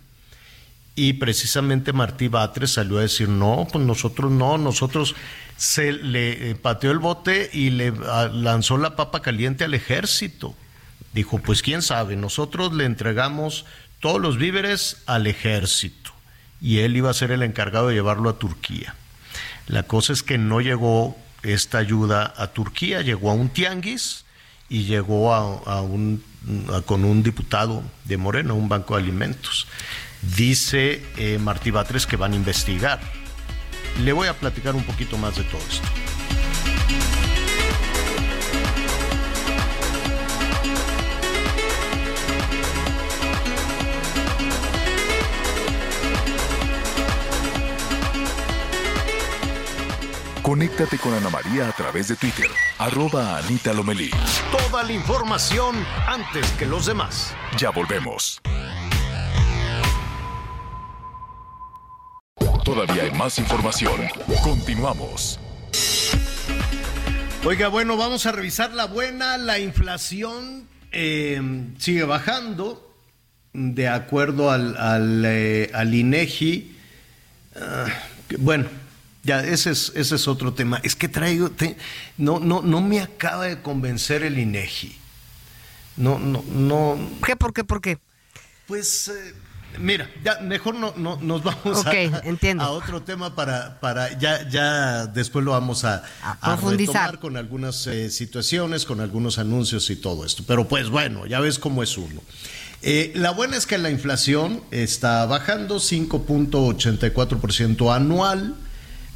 Y precisamente Martí Batres salió a decir, no, pues nosotros no, nosotros se le eh, pateó el bote y le lanzó la papa caliente al ejército. Dijo, pues quién sabe, nosotros le entregamos todos los víveres al ejército y él iba a ser el encargado de llevarlo a Turquía. La cosa es que no llegó esta ayuda a Turquía, llegó a un tianguis y llegó a, un, con un diputado de Moreno, un banco de alimentos. Dice eh, Martí Batres que van a investigar. Le voy a platicar un poquito más de todo esto. Conéctate con Ana María a través de Twitter, arroba Anita Lomelí. Toda la información antes que los demás. Ya volvemos. Todavía hay más información. Continuamos. Oiga, bueno, vamos a revisar la buena. La inflación eh, sigue bajando de acuerdo al, al, eh, INEGI. Ah, bueno, ya, ese es, ese es otro tema. Es que traigo, no, no, no me acaba de convencer el INEGI. No, no, no. ¿Qué? ¿Por qué? ¿Por qué? Pues eh, Mira, ya mejor no, no nos vamos a, otro tema para, para ya, ya después lo vamos a, a, retomar con algunas eh, situaciones, con algunos anuncios y todo esto. Pero pues bueno, ya ves cómo es uno. Eh, la buena es que la inflación está bajando 5.84% anual,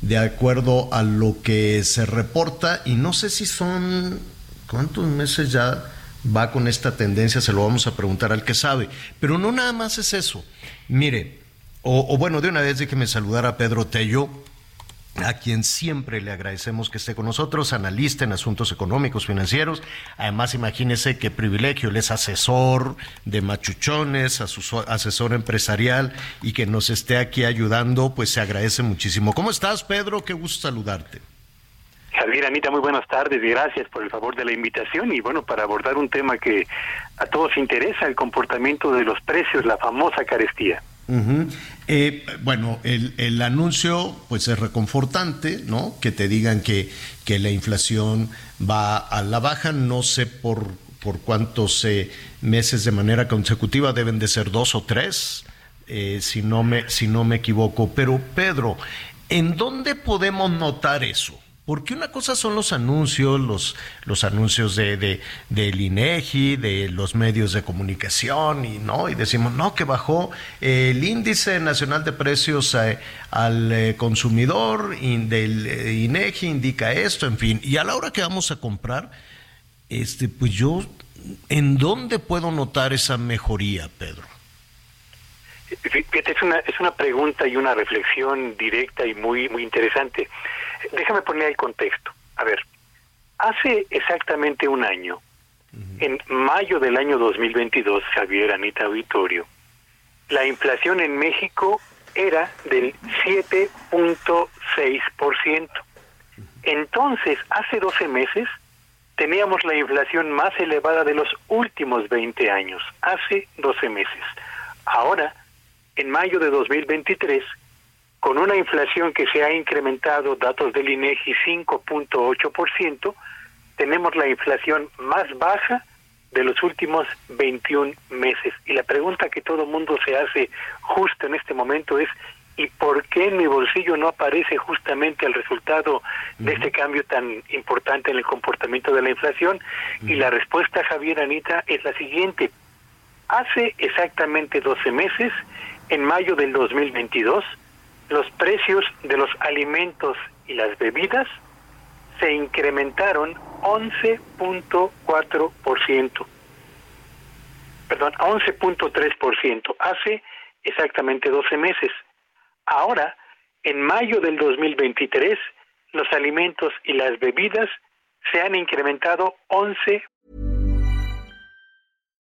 de acuerdo a lo que se reporta, y no sé si son, ¿cuántos meses ya? va con esta tendencia, se lo vamos a preguntar al que sabe. Pero no nada más es eso. Mire, o, bueno, de una vez déjeme saludar a Pedro Tello, a quien siempre le agradecemos que esté con nosotros, analista en asuntos económicos, financieros. Además, imagínese qué privilegio, él es asesor de machuchones, asesor empresarial y que nos esté aquí ayudando, pues se agradece muchísimo. ¿Cómo estás, Pedro? Qué gusto saludarte. Javier, Anita, muy buenas tardes y gracias por el favor de la invitación. Y bueno, para abordar un tema que a todos interesa, el comportamiento de los precios, la famosa carestía. Eh, bueno, el, anuncio pues es reconfortante, ¿no? Que te digan que, la inflación va a la baja, no sé por, por cuántos eh, meses de manera consecutiva, deben de ser dos o tres, eh, si, no me, si no me equivoco. Pero Pedro, ¿en dónde podemos notar eso? Porque una cosa son los anuncios, los, los anuncios de, de, del INEGI, de los medios de comunicación, y no, y decimos, no, que bajó el índice nacional de precios eh, al eh, consumidor del eh, INEGI indica esto, en fin. Y a la hora que vamos a comprar, este, pues yo, ¿en dónde puedo notar esa mejoría, Pedro? Es una, es una pregunta y una reflexión directa y muy, muy interesante. Déjame poner el contexto. A ver, hace exactamente un año, en mayo del año 2022, Javier Anita Auditorio, la inflación en México era del 7.6%. Entonces, hace 12 meses, teníamos la inflación más elevada de los últimos 20 años, hace 12 meses. Ahora, en mayo de 2023, con una inflación que se ha incrementado, datos del INEGI, 5.8%, tenemos la inflación más baja de los últimos 21 meses. Y la pregunta que todo mundo se hace justo en este momento es, ¿y por qué en mi bolsillo no aparece justamente el resultado de este cambio tan importante en el comportamiento de la inflación? Y la respuesta, Javier Anita, es la siguiente. Hace exactamente 12 meses, en mayo del 2022, los precios de los alimentos y las bebidas se incrementaron 11.4%. Perdón, 11.3% hace exactamente 12 meses. Ahora, en mayo del 2023, los alimentos y las bebidas se han incrementado 11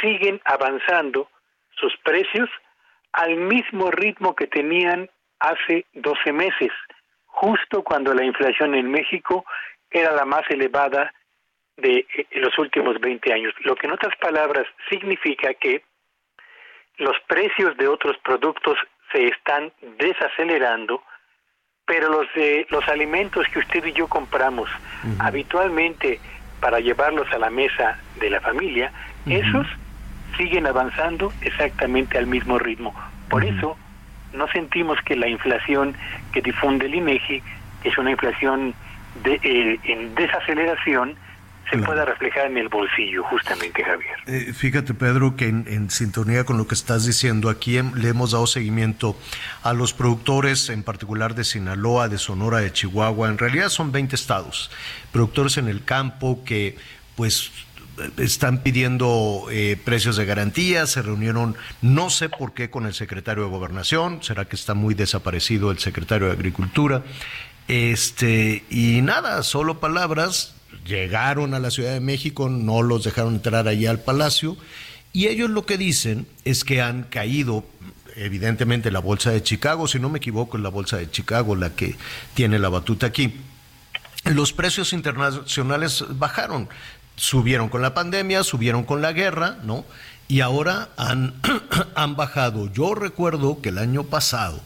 siguen avanzando sus precios al mismo ritmo que tenían hace 12 meses, justo cuando la inflación en México era la más elevada de eh, los últimos 20 años. Lo que en otras palabras significa que los precios de otros productos se están desacelerando, pero los de los alimentos que usted y yo compramos habitualmente para llevarlos a la mesa de la familia, esos siguen avanzando exactamente al mismo ritmo. Por eso no sentimos que la inflación que difunde el INEGI es una inflación de, eh, en desaceleración se pueda reflejar en el bolsillo, justamente, Javier. Eh, fíjate, Pedro, que en, en sintonía con lo que estás diciendo, aquí hem- le hemos dado seguimiento a los productores, en particular de Sinaloa, de Sonora, de Chihuahua. En realidad son 20 estados, productores en el campo que, pues, están pidiendo eh, precios de garantía, se reunieron, no sé por qué, con el secretario de Gobernación, será que está muy desaparecido el secretario de Agricultura, este, y nada, solo palabras, llegaron a la Ciudad de México, no los dejaron entrar allí al Palacio, y ellos lo que dicen es que han caído, evidentemente, la Bolsa de Chicago, si no me equivoco, es la Bolsa de Chicago la que tiene la batuta aquí. Los precios internacionales bajaron, subieron con la pandemia, subieron con la guerra, ¿no? Y ahora han, han bajado. Yo recuerdo que el año pasado,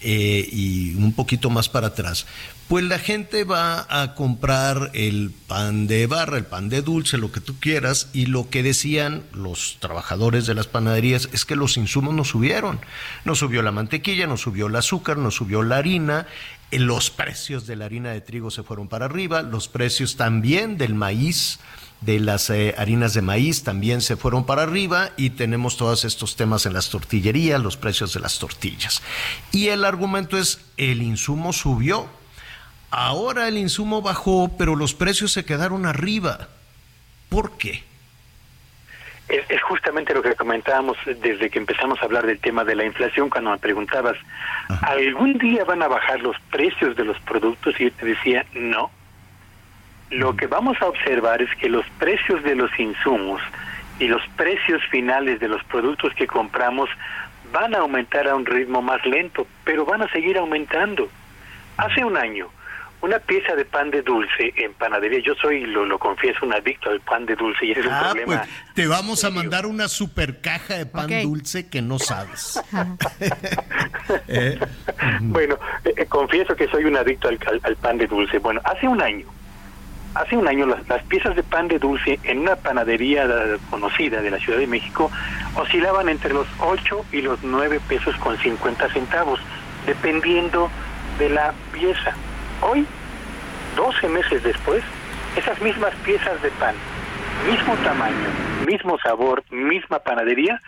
eh, y un poquito más para atrás, pues la gente va a comprar el pan de barra, el pan de dulce, lo que tú quieras, y lo que decían los trabajadores de las panaderías es que los insumos no subieron. No subió la mantequilla, no subió el azúcar, no subió la harina, eh, los precios de la harina de trigo se fueron para arriba, los precios también del maíz, de las eh, harinas de maíz también se fueron para arriba y tenemos todos estos temas en las tortillerías, los precios de las tortillas. Y el argumento es, el insumo subió, ahora el insumo bajó, pero los precios se quedaron arriba. ¿Por qué? Es, es justamente lo que comentábamos desde que empezamos a hablar del tema de la inflación, cuando me preguntabas, ¿algún día van a bajar los precios de los productos? Y yo te decía, no. Lo que vamos a observar es que los precios de los insumos y los precios finales de los productos que compramos van a aumentar a un ritmo más lento, pero van a seguir aumentando. Hace un año, una pieza de pan de dulce en panadería, yo soy, lo, lo confieso, un adicto al pan de dulce y ese es un Ah, problema. pues te vamos a mandar una super caja de pan dulce que no sabes. Eh, Bueno, eh, eh, confieso que soy un adicto al, al- al pan de dulce. Bueno, hace un año, hace un año las, las piezas de pan de dulce en una panadería eh, conocida de la Ciudad de México oscilaban entre los 8 y los 9 pesos con 50 centavos, dependiendo de la pieza. Hoy, 12 meses después, esas mismas piezas de pan, mismo tamaño, mismo sabor, misma panadería,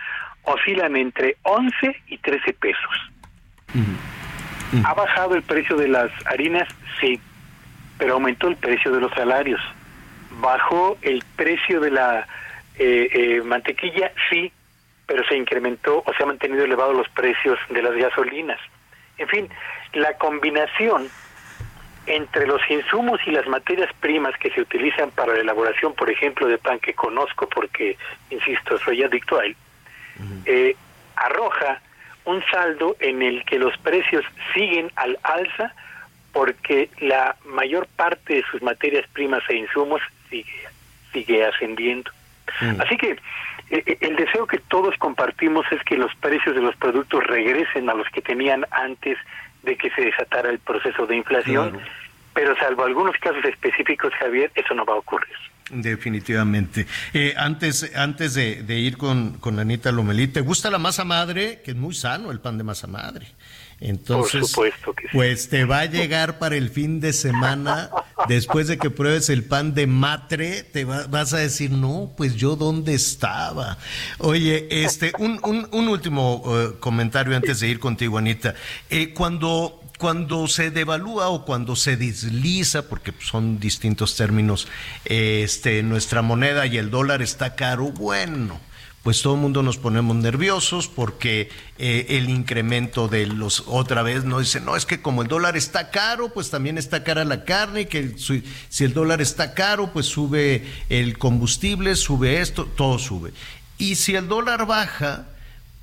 oscilan entre 11 y 13 pesos. ¿Ha bajado el precio de las harinas? Sí, pero aumentó el precio de los salarios. ¿Bajó el precio de la eh, eh, mantequilla? Sí, pero se incrementó o se han mantenido elevados los precios de las gasolinas. En fin, la combinación entre los insumos y las materias primas que se utilizan para la elaboración, por ejemplo, de pan que conozco porque, insisto, soy adicto a él, eh, arroja un saldo en el que los precios siguen al alza porque la mayor parte de sus materias primas e insumos sigue, sigue ascendiendo. Así que eh, eh, el deseo que todos compartimos es que los precios de los productos regresen a los que tenían antes de que se desatara el proceso de inflación, pero salvo algunos casos específicos, Javier, eso no va a ocurrir. Definitivamente. Eh, antes antes de, ir con, con Anita Lomelí, ¿te gusta la masa madre? Que es muy sano el pan de masa madre. Entonces, Por supuesto que sí. pues te va a llegar para el fin de semana, después de que pruebes el pan de matre, te vas a decir, no, pues yo dónde estaba. Oye, este, un, un, un último eh, comentario antes de ir contigo, Anita. Eh, cuando cuando se devalúa o cuando se desliza, porque son distintos términos, este, nuestra moneda y el dólar está caro, bueno, pues todo el mundo nos ponemos nerviosos porque eh, el incremento de los, otra vez, no dice, no, es que como el dólar está caro, pues también está cara la carne, que si el dólar está caro, pues sube el combustible, sube esto, todo sube. Y si el dólar baja,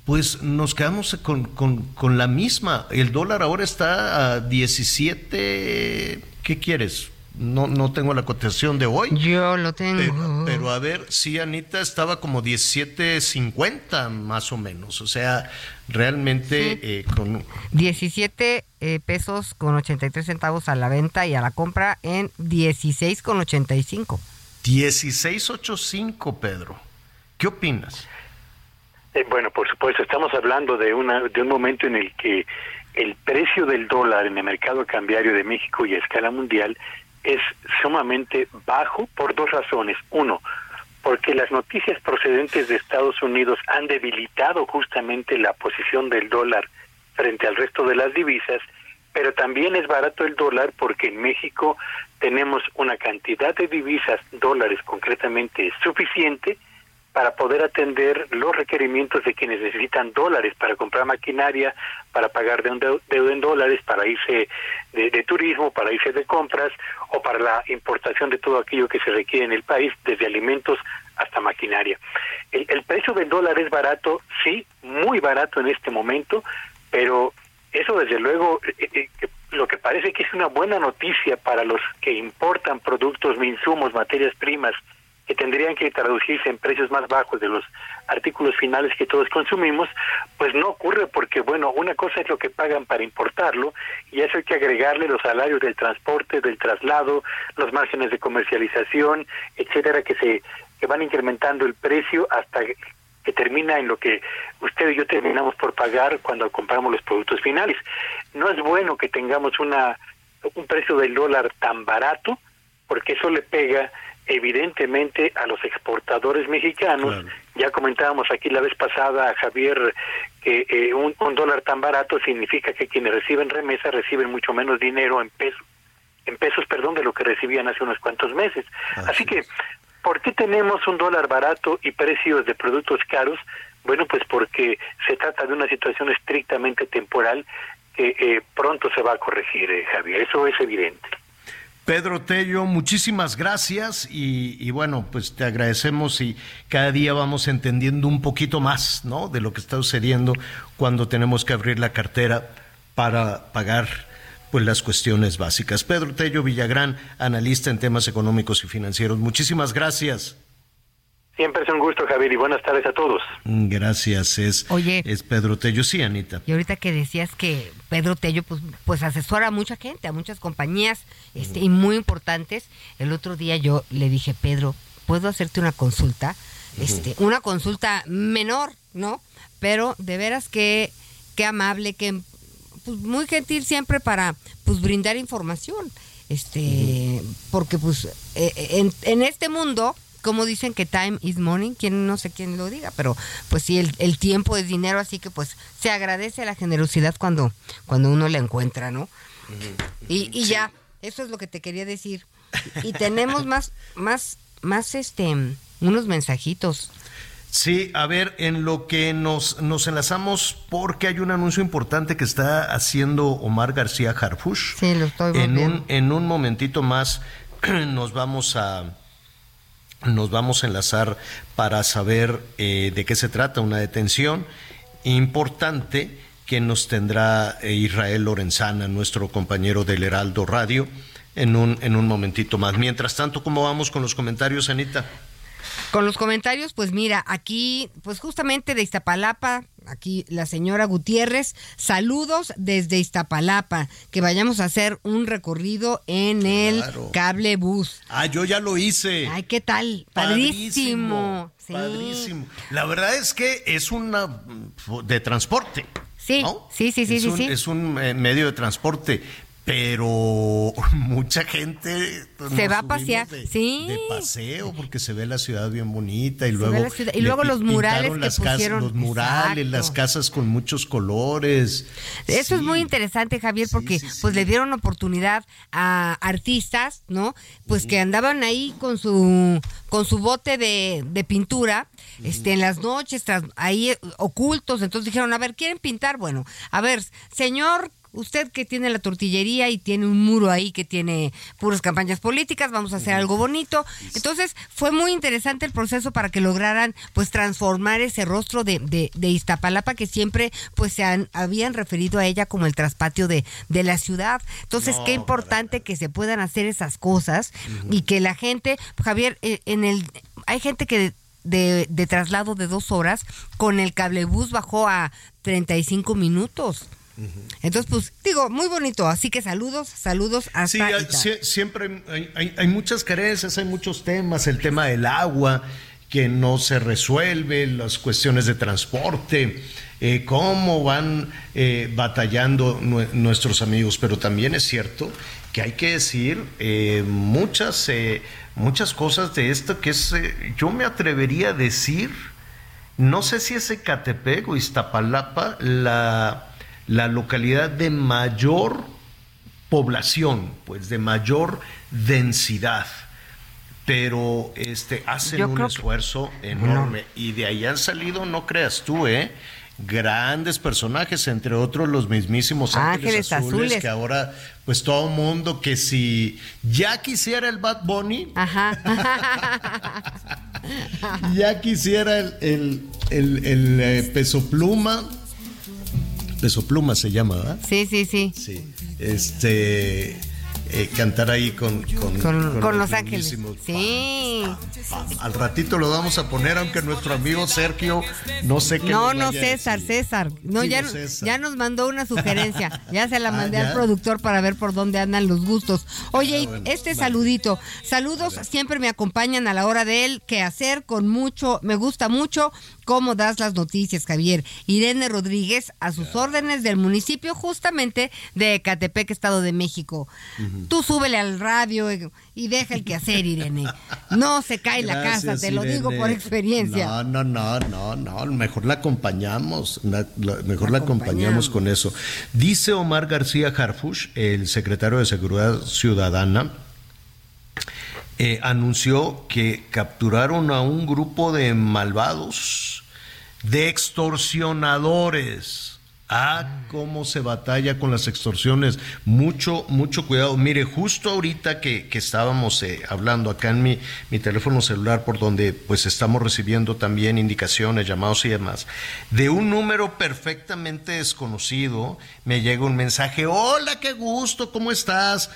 pues nos quedamos con, con, la misma. El dólar ahora está a 17, ¿qué quieres? No, no tengo la cotización de hoy. Yo lo tengo. Pero, a ver, sí, Anita estaba como 17.50 más o menos. O sea, realmente eh, con... 17 eh, pesos con 83 centavos a la venta y a la compra en 16 con 85. 16.85, Pedro. ¿Qué opinas? Eh, bueno, por supuesto, estamos hablando de, una, de un momento en el que el precio del dólar en el mercado cambiario de México y a escala mundial es sumamente bajo por dos razones. Uno, porque las noticias procedentes de Estados Unidos han debilitado justamente la posición del dólar frente al resto de las divisas, pero también es barato el dólar porque en México tenemos una cantidad de divisas, dólares concretamente, suficiente para poder atender los requerimientos de quienes necesitan dólares para comprar maquinaria, para pagar deuda en dólares, para irse de, turismo, para irse de compras o para la importación de todo aquello que se requiere en el país, desde alimentos hasta maquinaria. El, el precio del dólar es barato, sí, muy barato en este momento, pero eso desde luego eh, eh, lo que parece que es una buena noticia para los que importan productos, insumos, materias primas, que tendrían que traducirse en precios más bajos de los artículos finales que todos consumimos, pues no ocurre porque, bueno, una cosa es lo que pagan para importarlo y eso hay que agregarle los salarios del transporte, del traslado, los márgenes de comercialización, etcétera, que se que van incrementando el precio hasta que termina en lo que usted y yo terminamos por pagar cuando compramos los productos finales. No es bueno que tengamos una un precio del dólar tan barato porque eso le pega evidentemente a los exportadores mexicanos. Ya comentábamos aquí la vez pasada, Javier, que eh, un, dólar tan barato significa que quienes reciben remesa reciben mucho menos dinero en pesos, en pesos, perdón, de lo que recibían hace unos cuantos meses. Así, que, ¿por qué tenemos un dólar barato y precios de productos caros? Bueno, pues porque se trata de una situación estrictamente temporal que eh, pronto se va a corregir, eh, Javier. Eso es evidente. Pedro Tello, muchísimas gracias y, bueno, pues te agradecemos y cada día vamos entendiendo un poquito más, ¿no? De lo que está sucediendo cuando tenemos que abrir la cartera para pagar pues las cuestiones básicas. Pedro Tello Villagrán, analista en temas económicos y financieros. Muchísimas gracias. Siempre es un gusto, Javier, y buenas tardes a todos. Gracias, es, Oye, es Pedro Tello, sí, Anita. Y ahorita que decías que Pedro Tello pues, pues asesora a mucha gente, a muchas compañías este, y muy importantes, el otro día yo le dije, Pedro, ¿puedo hacerte una consulta? este, una consulta menor, ¿no? Pero de veras que, qué amable, que pues, muy gentil siempre para pues brindar información. Este, porque pues eh, en, en este mundo como dicen que time is money, quien no sé quién lo diga, pero pues sí, el, tiempo es dinero, así que pues se agradece la generosidad cuando, cuando uno la encuentra, ¿no? Y, y ya, eso es lo que te quería decir. Y tenemos más, más, más este, unos mensajitos. Sí, a ver, en lo que nos, nos enlazamos, porque hay un anuncio importante que está haciendo Omar García Harfush. Sí, lo estoy en un, en un momentito más nos vamos a, nos vamos a enlazar para saber eh, de qué se trata, una detención importante que nos tendrá eh, Israel Lorenzana, nuestro compañero del Heraldo Radio, en un, en un momentito más. Mientras tanto, ¿cómo vamos con los comentarios, Anita? Con los comentarios, pues mira, aquí, pues justamente de Iztapalapa, aquí la señora Gutiérrez, saludos desde Iztapalapa, que vayamos a hacer un recorrido en el cable bus. Ah, yo ya lo hice. Ay, ¿qué tal? Padrísimo. Sí. Padrísimo. La verdad es que es una mm, de transporte. Sí, sí, sí, sí, es sí, un, sí. Es un eh, medio de transporte, pero mucha gente pues, Se va a pasear, de, sí. de paseo porque se ve la ciudad bien bonita y Se luego y luego los murales que las casas- pusieron. los murales, Exacto. las casas con muchos colores. Eso es muy interesante, Javier, porque pues le dieron oportunidad a artistas, ¿no? Pues que andaban ahí con su con su bote de, de pintura, este, en las noches, tras- ahí eh, ocultos. Entonces dijeron, a ver, ¿quieren pintar? Bueno, a ver, señor usted que tiene la tortillería y tiene un muro ahí que tiene puras campañas políticas, vamos a hacer algo bonito. Entonces fue muy interesante el proceso para que lograran pues transformar ese rostro de, de, de Iztapalapa que siempre pues se han, habían referido a ella como el traspatio de, de la ciudad. Entonces No, qué importante que se puedan hacer esas cosas y que la gente, Javier, eh, en el hay gente que de, de traslado de dos horas con el cablebús bajó a 35 minutos. Entonces, pues, digo, muy bonito. Así que saludos, saludos hasta Sí, hay- sie- siempre hay, hay- hay muchas carencias, hay muchos temas, el tema del agua que no se resuelve, las cuestiones de transporte, eh, cómo van eh, batallando nue- nuestros amigos, pero también es cierto que hay que decir eh, muchas, muchas cosas de esto que es, yo me atrevería a decir, no sé si es Ecatepec o Iztapalapa, la, la localidad de mayor población, pues de mayor densidad. Pero este hacen Yo un que- esfuerzo enorme. Y de ahí han salido, no creas tú, ¿eh? Grandes personajes, entre otros los mismísimos Ángeles, Ángeles Azules, Azules. que ahora, pues todo mundo que si ya quisiera el Bad Bunny, ya quisiera el, el, el- el, eh, peso pluma. Peso pluma se llama, ¿verdad? Sí, sí, sí. Sí. Este. eh, cantar ahí con, con, Con, con Los Ángeles. Sí. Al ratito lo vamos a poner, aunque nuestro amigo Sergio no sé qué. No, no, César. César. No, ya, César. ya nos mandó una sugerencia. Ya se la Ah, mandé al productor para ver por dónde andan los gustos. Oye, Ah, bueno, este vale. saludito. Saludos siempre me acompañan a la hora de él. Que hacer con mucho, me gusta mucho cómo das las noticias, Javier. Irene Rodríguez, a sus órdenes del municipio justamente de Ecatepec, Estado de México. Tú súbele al radio y deja el quehacer, Irene. No se cae la casa, te lo digo por experiencia. No, no, no, no, no, mejor la acompañamos, la- la- mejor la, acompañamos con eso. Dice Omar García Harfush, el secretario de Seguridad Ciudadana, eh, anunció que capturaron a un grupo de malvados, de extorsionadores. Ah, cómo se batalla con las extorsiones. Mucho, mucho cuidado. Mire, justo ahorita que, que estábamos eh, hablando acá en mi, mi teléfono celular, por donde pues estamos recibiendo también indicaciones, llamados y demás, de un número perfectamente desconocido, me llega un mensaje, hola, qué gusto, ¿cómo estás?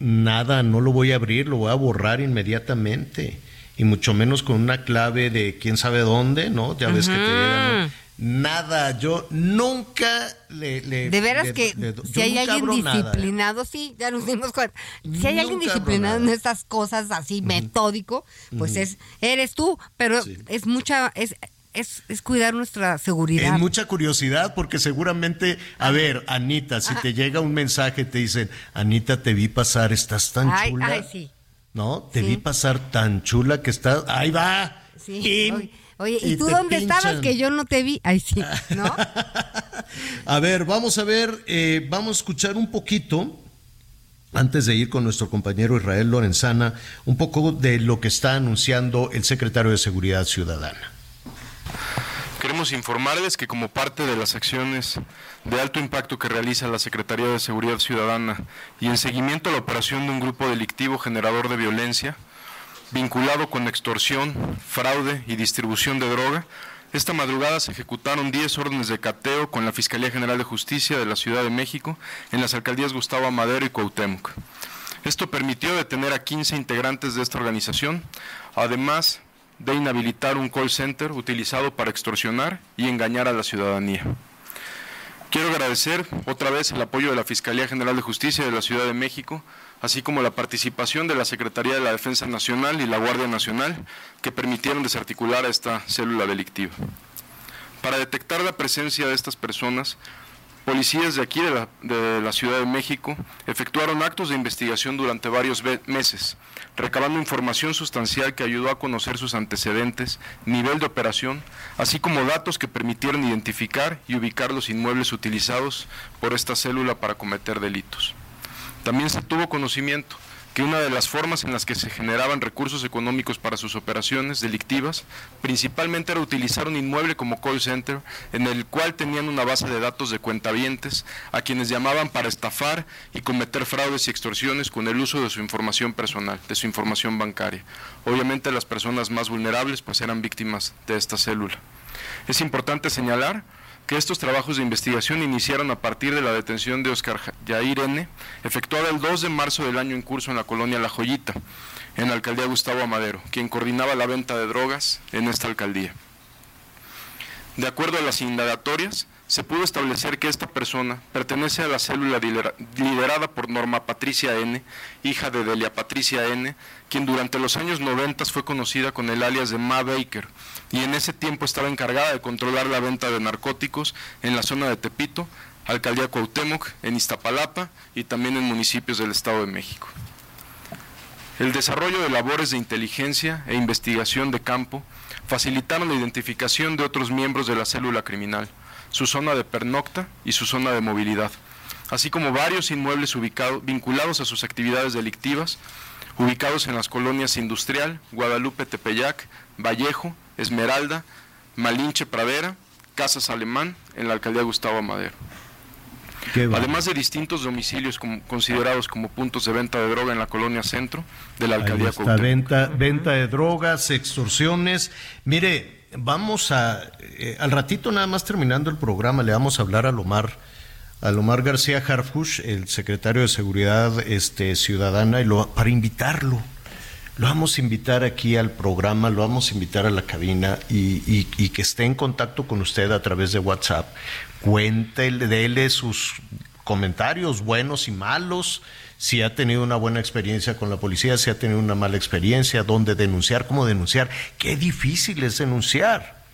Nada, no lo voy a abrir, lo voy a borrar inmediatamente. Y mucho menos con una clave de quién sabe dónde, ¿no? Ya ves que te llegan. ¿no? Nada, yo nunca le. le- De veras le- que le- si hay alguien nada, ¿eh? disciplinado, sí, ya nos dimos cuenta. Si hay alguien disciplinado en estas cosas así metódico, pues es eres tú, pero es mucha es, es es cuidar nuestra seguridad. Es mucha curiosidad porque seguramente, a ver, Anita, si te llega un mensaje, te dicen, Anita, te vi pasar, estás tan ay, chula. ay, sí. ¿No? Te Sí. vi pasar tan chula que estás. Ahí va. Sí. Oye, ¿y, Y tú dónde estabas que yo no te vi? Ay, sí, ¿no? A ver, vamos a ver, eh, vamos a escuchar un poquito, antes de ir con nuestro compañero Israel Lorenzana, un poco de lo que está anunciando el secretario de Seguridad Ciudadana. Queremos informarles que como parte de las acciones de alto impacto que realiza la Secretaría de Seguridad Ciudadana y en seguimiento a la operación de un grupo delictivo generador de violencia, vinculado con extorsión, fraude y distribución de droga, esta madrugada se ejecutaron 10 órdenes de cateo con la Fiscalía General de Justicia de la Ciudad de México en las alcaldías Gustavo Amadero y Cuauhtémoc. Esto permitió detener a 15 integrantes de esta organización, además de inhabilitar un call center utilizado para extorsionar y engañar a la ciudadanía. Quiero agradecer otra vez el apoyo de la Fiscalía General de Justicia de la Ciudad de México, así como la participación de la Secretaría de la Defensa Nacional y la Guardia Nacional, que permitieron desarticular a esta célula delictiva. Para detectar la presencia de estas personas, Policías de aquí, de la, de la, Ciudad de México, efectuaron actos de investigación durante varios meses, recabando información sustancial que ayudó a conocer sus antecedentes, nivel de operación, así como datos que permitieron identificar y ubicar los inmuebles utilizados por esta célula para cometer delitos. También se tuvo conocimiento que una de las formas en las que se generaban recursos económicos para sus operaciones delictivas principalmente era utilizar un inmueble como call center en el cual tenían una base de datos de cuentavientes a quienes llamaban para estafar y cometer fraudes y extorsiones con el uso de su información personal, de su información bancaria. Obviamente las personas más vulnerables pues eran víctimas de esta célula. Es importante señalar que estos trabajos de investigación iniciaron a partir de la detención de Oscar Jair N., efectuada el 2 de marzo del año en curso en la colonia La Joyita, en la alcaldía Gustavo Amadero, quien coordinaba la venta de drogas en esta alcaldía. De acuerdo a las indagatorias, se pudo establecer que esta persona pertenece a la célula liderada por Norma Patricia N., hija de Delia Patricia N., quien durante los años 90 fue conocida con el alias de Ma Baker, y en ese tiempo estaba encargada de controlar la venta de narcóticos en la zona de Tepito, Alcaldía Cuauhtémoc, en Iztapalapa y también en municipios del Estado de México. El desarrollo de labores de inteligencia e investigación de campo facilitaron la identificación de otros miembros de la célula criminal, su zona de pernocta y su zona de movilidad, así como varios inmuebles vinculados a sus actividades delictivas, ubicados en las colonias Industrial, Guadalupe Tepeyac, Vallejo, Esmeralda, Malinche Pradera, Casas Alemán, en la alcaldía Gustavo Amadero. Además de distintos domicilios considerados como puntos de venta de droga en la colonia centro de la alcaldía Ahí venta, venta de drogas, extorsiones. Mire, vamos a, eh, al ratito nada más terminando el programa, le vamos a hablar a Lomar, a Lomar García Harfush, el secretario de Seguridad este, Ciudadana, y lo, para invitarlo. Lo vamos a invitar aquí al programa, lo vamos a invitar a la cabina y, y, que esté en contacto con usted a través de WhatsApp. Cuéntele, déle sus comentarios buenos y malos si ha tenido una buena experiencia con la policía, si ha tenido una mala experiencia, dónde denunciar, cómo denunciar. Qué difícil es denunciar.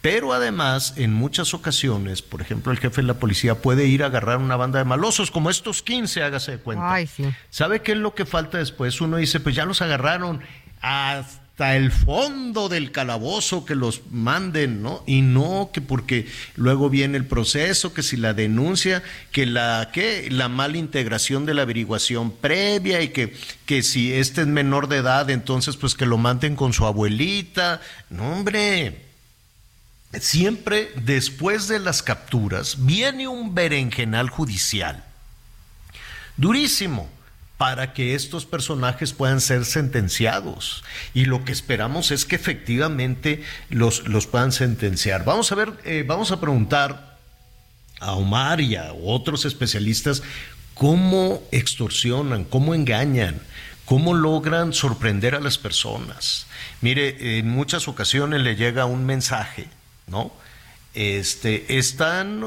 Pero además, en muchas ocasiones, por ejemplo, el jefe de la policía puede ir a agarrar una banda de malosos, como estos 15, hágase de cuenta. Ay, sí. ¿Sabe qué es lo que falta después? Uno dice, pues ya los agarraron. Hasta hasta el fondo del calabozo que los manden, ¿no? Y no que porque luego viene el proceso, que si la denuncia, que la que la mala integración de la averiguación previa y que que si este es menor de edad, entonces pues que lo manden con su abuelita. No, hombre. Siempre después de las capturas viene un berenjenal judicial. Durísimo para que estos personajes puedan ser sentenciados. Y lo que esperamos es que efectivamente los, los puedan sentenciar. Vamos a ver, eh, vamos a preguntar a Omar y a otros especialistas cómo extorsionan, cómo engañan, cómo logran sorprender a las personas. Mire, en muchas ocasiones le llega un mensaje, ¿no? Este, están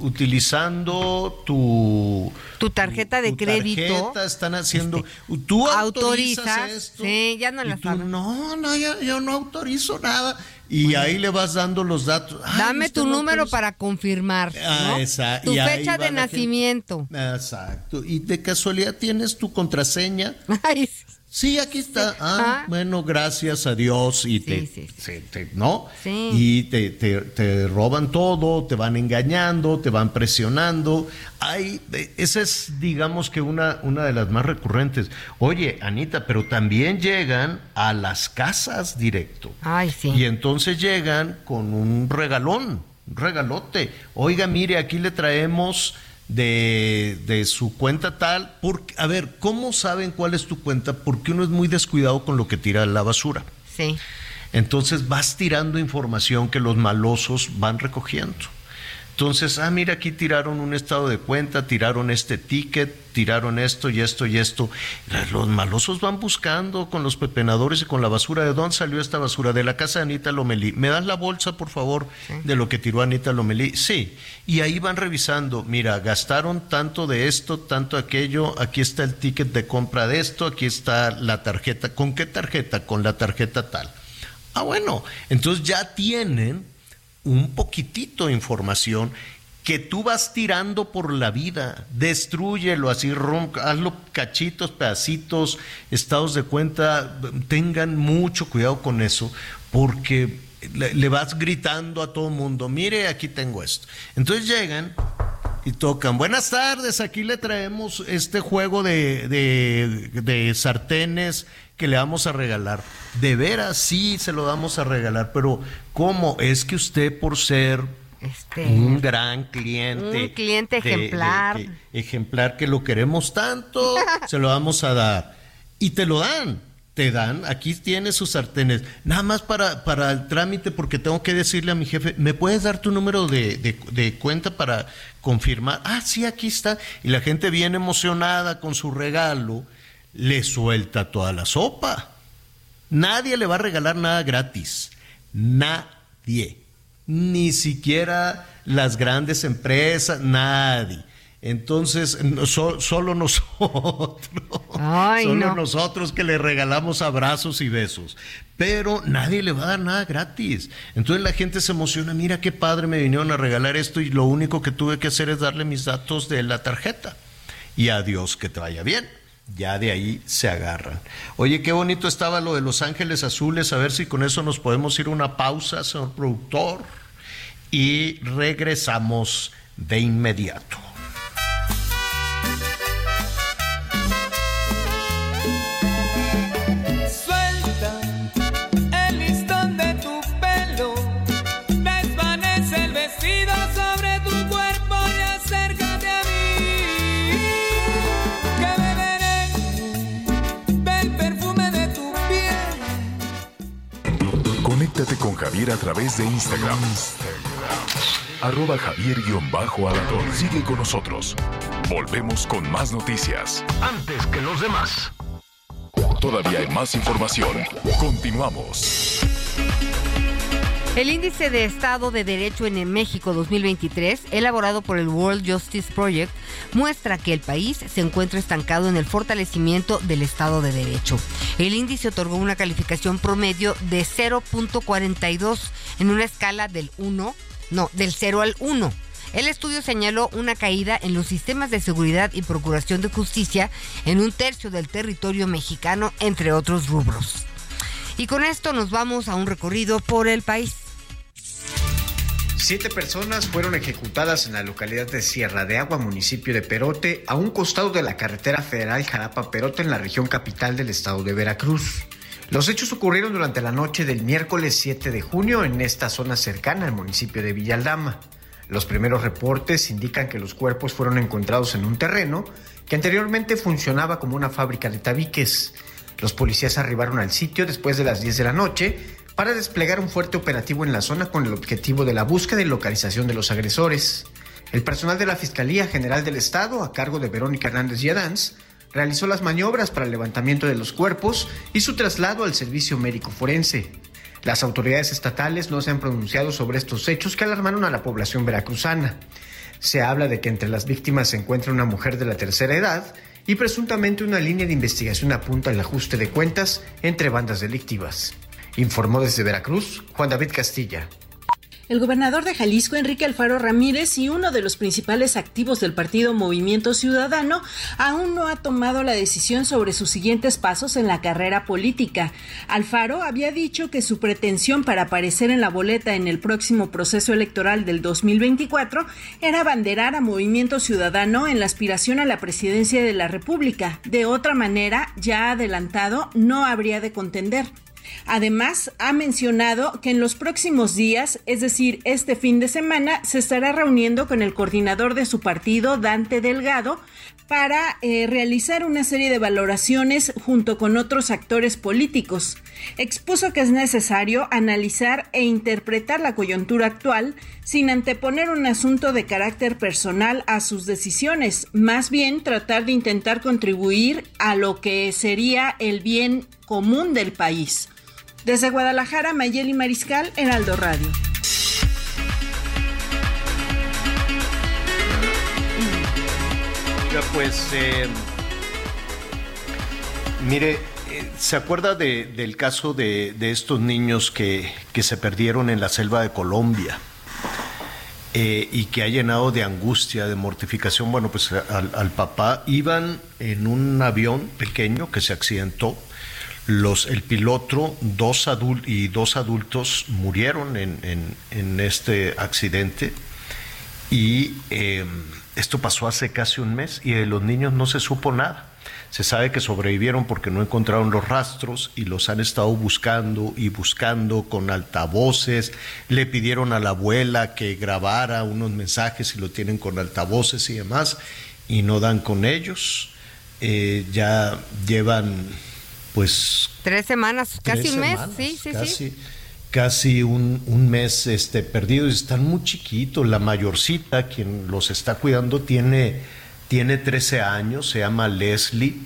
utilizando tu, tu tarjeta de crédito. están haciendo. tú autorizas, esto. Sí, ya no la No, no, yo, no autorizo nada. Y ahí le vas dando los datos. Dame tu número para confirmar. Ah, tu fecha de nacimiento. Exacto. Y de casualidad tienes tu contraseña. Ay, Sí, aquí está. Ah, bueno, gracias a Dios. Y te, ¿no? Y te, te, roban todo, te van engañando, te van presionando. Hay, esa es, digamos que una, una de las más recurrentes. Oye, Anita, pero también llegan a las casas directo. Ay, sí. Y entonces llegan con un regalón, un regalote. Oiga, mire, aquí le traemos de, de, su cuenta tal. Porque, a ver, ¿cómo saben cuál es tu cuenta? Porque uno es muy descuidado con lo que tira a la basura. Sí. Entonces vas tirando información que los malosos van recogiendo. Entonces, ah, mira, aquí tiraron un estado de cuenta, tiraron este ticket, tiraron esto y esto y esto. Los malosos van buscando con los pepenadores y con la basura. ¿De dónde salió esta basura? De la casa de Anita Lomelí. ¿Me das la bolsa, por favor, de lo que tiró Anita Lomelí? Sí. Y ahí van revisando. Mira, gastaron tanto de esto, tanto aquello. Aquí está el ticket de compra de esto. Aquí está la tarjeta. ¿Con qué tarjeta? Con la tarjeta tal. Ah, bueno. Entonces ya tienen un poquitito de información que tú vas tirando por la vida, destruyelo así, hazlo cachitos, pedacitos, estados de cuenta, tengan mucho cuidado con eso, porque le, vas gritando a todo mundo, mire, aquí tengo esto. Entonces llegan y tocan, buenas tardes, aquí le traemos este juego de, de, de sartenes que le vamos a regalar. De veras, sí, se lo vamos a regalar, pero ¿cómo? Es que usted por ser este, un gran cliente. Un cliente ejemplar. ejemplar que lo queremos tanto, se lo vamos a dar. Y te lo dan, te dan, aquí tienes sus sartenes. Nada más para, para el trámite, porque tengo que decirle a mi jefe, ¿me puedes dar tu número de, de cuenta para confirmar? Ah, sí, aquí está. Y la gente viene emocionada con su regalo le suelta toda la sopa. Nadie le va a regalar nada gratis. Nadie. Ni siquiera las grandes empresas, nadie. Entonces, solo nosotros, solo nosotros que le regalamos abrazos y besos. Pero nadie le va a dar nada gratis. Entonces la gente se emociona, mira qué padre me vinieron a regalar esto y lo único que tuve que hacer es darle mis datos de la tarjeta. Y adiós, que te vaya bien ya de ahí se agarran. Oye, qué bonito estaba lo de Los Ángeles Azules, a ver si con eso nos podemos ir una pausa, señor productor, y regresamos de inmediato. Javier a través de Instagram. Arroba javier alador Sigue con nosotros. Volvemos con más noticias. Antes que los demás. Todavía hay más información. Continuamos. El índice de Estado de Derecho en México 2023, elaborado por el World Justice Project, muestra que el país se encuentra estancado en el fortalecimiento del Estado de Derecho. El índice otorgó una calificación promedio de 0.42 en una escala del 1, no, del 0 al 1. El estudio señaló una caída en los sistemas de seguridad y procuración de justicia en un tercio del territorio mexicano, entre otros rubros. Y con esto nos vamos a un recorrido por el país. Siete personas fueron ejecutadas en la localidad de Sierra de Agua, municipio de Perote, a un costado de la carretera federal Jalapa-Perote en la región capital del estado de Veracruz. Los hechos ocurrieron durante la noche del miércoles 7 de junio en esta zona cercana al municipio de Villaldama. Los primeros reportes indican que los cuerpos fueron encontrados en un terreno que anteriormente funcionaba como una fábrica de tabiques. Los policías arribaron al sitio después de las 10 de la noche para desplegar un fuerte operativo en la zona con el objetivo de la búsqueda y localización de los agresores. El personal de la Fiscalía General del Estado, a cargo de Verónica Hernández Yadanz, realizó las maniobras para el levantamiento de los cuerpos y su traslado al servicio médico forense. Las autoridades estatales no se han pronunciado sobre estos hechos que alarmaron a la población veracruzana. Se habla de que entre las víctimas se encuentra una mujer de la tercera edad y presuntamente una línea de investigación apunta al ajuste de cuentas entre bandas delictivas. Informó desde Veracruz Juan David Castilla. El gobernador de Jalisco, Enrique Alfaro Ramírez, y uno de los principales activos del partido Movimiento Ciudadano, aún no ha tomado la decisión sobre sus siguientes pasos en la carrera política. Alfaro había dicho que su pretensión para aparecer en la boleta en el próximo proceso electoral del 2024 era abanderar a Movimiento Ciudadano en la aspiración a la presidencia de la República. De otra manera, ya adelantado, no habría de contender. Además, ha mencionado que en los próximos días, es decir, este fin de semana, se estará reuniendo con el coordinador de su partido, Dante Delgado, para eh, realizar una serie de valoraciones junto con otros actores políticos. Expuso que es necesario analizar e interpretar la coyuntura actual sin anteponer un asunto de carácter personal a sus decisiones, más bien tratar de intentar contribuir a lo que sería el bien común del país. Desde Guadalajara, Mayeli Mariscal, Heraldo Radio. pues, eh, mire, eh, ¿se acuerda del caso de, estos niños que, se perdieron en la selva de Colombia? Eh, y que ha llenado de angustia, de mortificación. Bueno, pues al, papá iban en un avión pequeño que se accidentó. Los, el piloto dos y dos adultos murieron en, este accidente y esto pasó hace casi un mes y de los niños no se supo nada. Se sabe que sobrevivieron porque no encontraron los rastros y los han estado buscando y buscando con altavoces. Le pidieron a la abuela que grabara unos mensajes y lo tienen con altavoces y demás y no dan con ellos. Eh, ya llevan pues... Tres semanas, casi un mes, sí, sí, sí casi un, un, mes este, perdidos. Están muy chiquitos. La mayorcita, quien los está cuidando, tiene, tiene 13 años, se llama Leslie.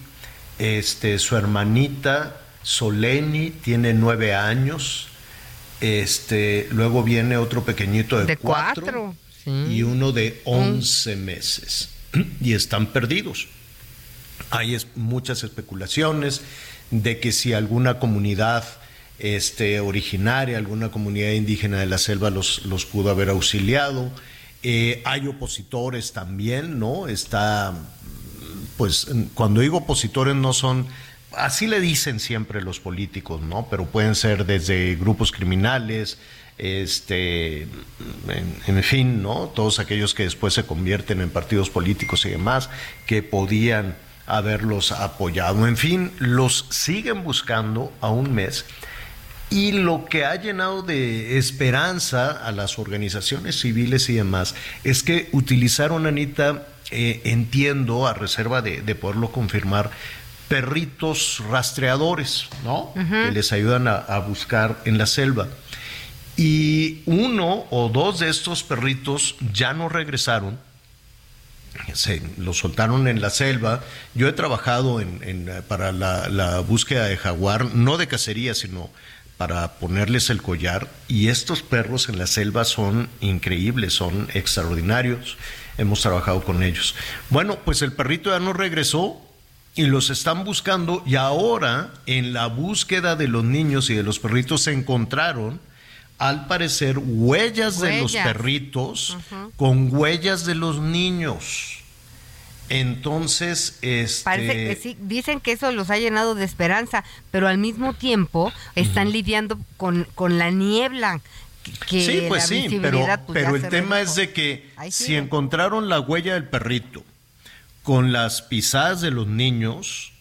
Este, su hermanita, Soleni, tiene 9 años. Este, luego viene otro pequeñito de, 4 y uno de 11 meses. Y están perdidos. Hay muchas especulaciones de que si alguna comunidad este, originaria, alguna comunidad indígena de la selva los, los pudo haber auxiliado. Eh, hay opositores también, ¿no? Está, pues, cuando digo opositores no son, así le dicen siempre los políticos, ¿no? Pero pueden ser desde grupos criminales, este, en, en, fin, ¿no? Todos aquellos que después se convierten en partidos políticos y demás, que podían haberlos apoyado. En fin, los siguen buscando a un mes y lo que ha llenado de esperanza a las organizaciones civiles y demás es que utilizaron, Anita, eh, entiendo, a reserva de, poderlo confirmar, perritos rastreadores, ¿no? Que les ayudan a, buscar en la selva. Y uno o dos de estos perritos ya no regresaron. Se los soltaron en la selva. Yo he trabajado en, para la, la, búsqueda de jaguar, no de cacería, sino para ponerles el collar y estos perros en la selva son increíbles, son extraordinarios. Hemos trabajado con ellos. Bueno, pues el perrito ya no regresó y los están buscando y ahora en la búsqueda de los niños y de los perritos se encontraron al parecer huellas, de los perritos con huellas de los niños. Entonces, este... Parece que sí, dicen que eso los ha llenado de esperanza, pero al mismo tiempo están lidiando con, con la niebla. Que sí, pues sí, pero, pues, pero el tema es de que si encontraron la huella del perrito con las pisadas de los niños,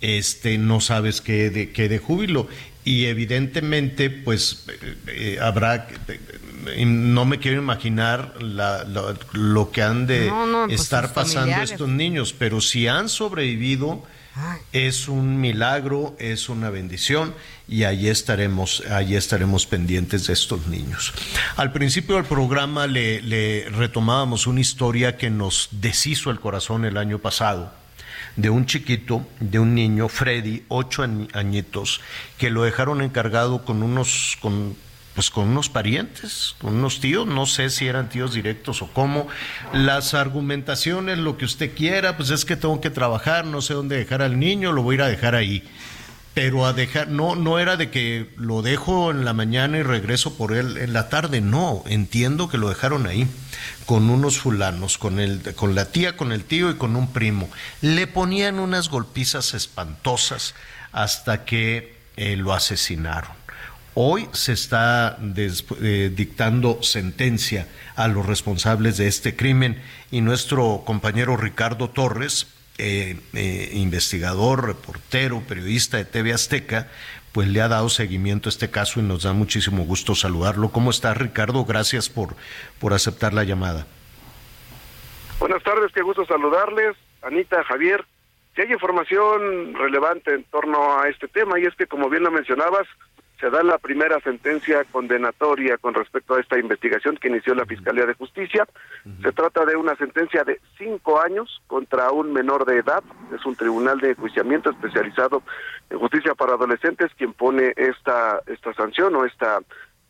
este, no sabes qué de, qué de júbilo. Y evidentemente, pues eh, eh, habrá no me quiero imaginar lo que han de pues, estar pasando estos niños, pero si han sobrevivido, es un milagro, es una bendición y ahí estaremos, ahí estaremos pendientes de estos niños. Al principio del programa le, le retomábamos una historia que nos deshizo el corazón el año pasado de un chiquito, de un niño, Freddy, ocho añitos, que lo dejaron encargado con unos, con pues con unos parientes, con unos tíos, no sé si eran tíos directos o cómo. Las argumentaciones, lo que usted quiera, pues es que tengo que trabajar, no sé dónde dejar al niño, lo voy a ir a dejar ahí. Pero a dejar, no, no era de que lo dejo en la mañana y regreso por él en la tarde, no, entiendo que lo dejaron ahí, con unos fulanos, con, el, con la tía, con el tío y con un primo. Le ponían unas golpizas espantosas hasta que eh, lo asesinaron. Hoy se está eh, dictando sentencia a los responsables de este crimen y nuestro compañero Ricardo Torres, eh, eh, investigador, reportero, periodista de TV Azteca, pues le ha dado seguimiento a este caso y nos da muchísimo gusto saludarlo. ¿Cómo está Ricardo? Gracias por, por aceptar la llamada. Buenas tardes, qué gusto saludarles. Anita, Javier, si hay información relevante en torno a este tema, y es que, como bien lo mencionabas, se da la primera sentencia condenatoria con respecto a esta investigación que inició la Fiscalía de Justicia. Se trata de una sentencia de cinco años contra un menor de edad. Es un tribunal de enjuiciamiento especializado en justicia para adolescentes quien pone esta, esta sanción o esta,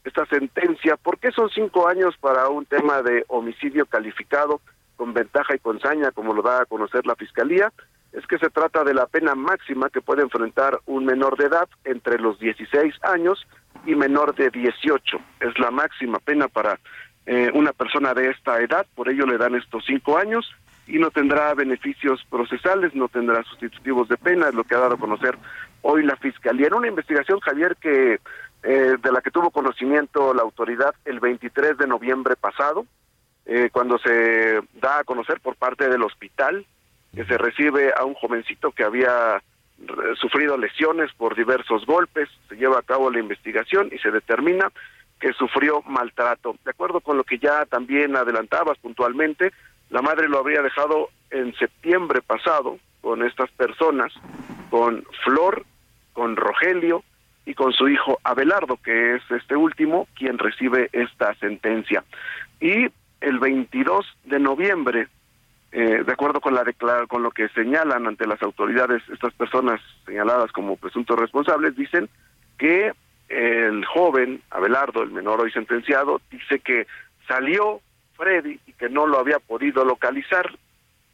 esta sentencia. ¿Por qué son cinco años para un tema de homicidio calificado con ventaja y con saña, como lo da a conocer la Fiscalía? Es que se trata de la pena máxima que puede enfrentar un menor de edad entre los 16 años y menor de 18. Es la máxima pena para eh, una persona de esta edad, por ello le dan estos cinco años y no tendrá beneficios procesales, no tendrá sustitutivos de pena, es lo que ha dado a conocer hoy la Fiscalía. En una investigación, Javier, que eh, de la que tuvo conocimiento la autoridad el 23 de noviembre pasado, eh, cuando se da a conocer por parte del hospital que se recibe a un jovencito que había sufrido lesiones por diversos golpes, se lleva a cabo la investigación y se determina que sufrió maltrato. De acuerdo con lo que ya también adelantabas puntualmente, la madre lo habría dejado en septiembre pasado con estas personas, con Flor, con Rogelio y con su hijo Abelardo, que es este último quien recibe esta sentencia. Y el 22 de noviembre eh, de acuerdo con la con lo que señalan ante las autoridades estas personas señaladas como presuntos responsables dicen que el joven Abelardo el menor hoy sentenciado dice que salió Freddy y que no lo había podido localizar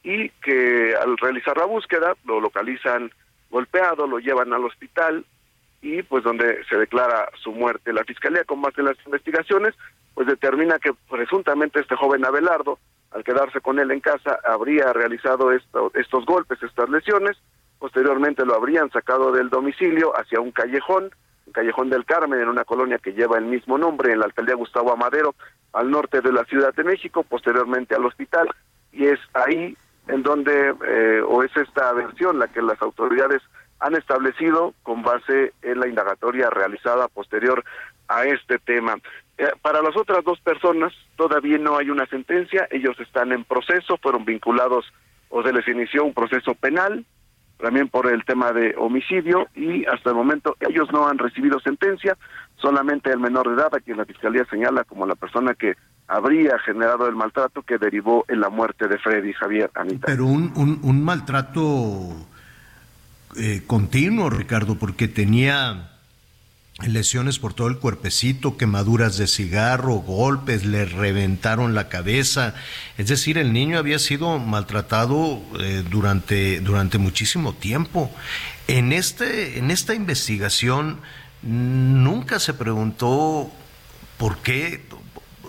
y que al realizar la búsqueda lo localizan golpeado lo llevan al hospital y pues donde se declara su muerte. La fiscalía con base en las investigaciones pues determina que presuntamente este joven Abelardo al quedarse con él en casa, habría realizado estos golpes, estas lesiones, posteriormente lo habrían sacado del domicilio hacia un callejón, un callejón del Carmen, en una colonia que lleva el mismo nombre, en la alcaldía Gustavo Amadero, al norte de la Ciudad de México, posteriormente al hospital, y es ahí en donde, eh, o es esta versión la que las autoridades han establecido con base en la indagatoria realizada posterior a este tema. Eh, para las otras dos personas todavía no hay una sentencia, ellos están en proceso, fueron vinculados o se les inició un proceso penal, también por el tema de homicidio y hasta el momento ellos no han recibido sentencia, solamente el menor de edad a quien la fiscalía señala como la persona que habría generado el maltrato que derivó en la muerte de Freddy Javier Anita. Pero un, un, un maltrato eh, continuo, Ricardo, porque tenía lesiones por todo el cuerpecito, quemaduras de cigarro, golpes, le reventaron la cabeza. Es decir, el niño había sido maltratado eh, durante, durante muchísimo tiempo. En, este, en esta investigación nunca se preguntó por qué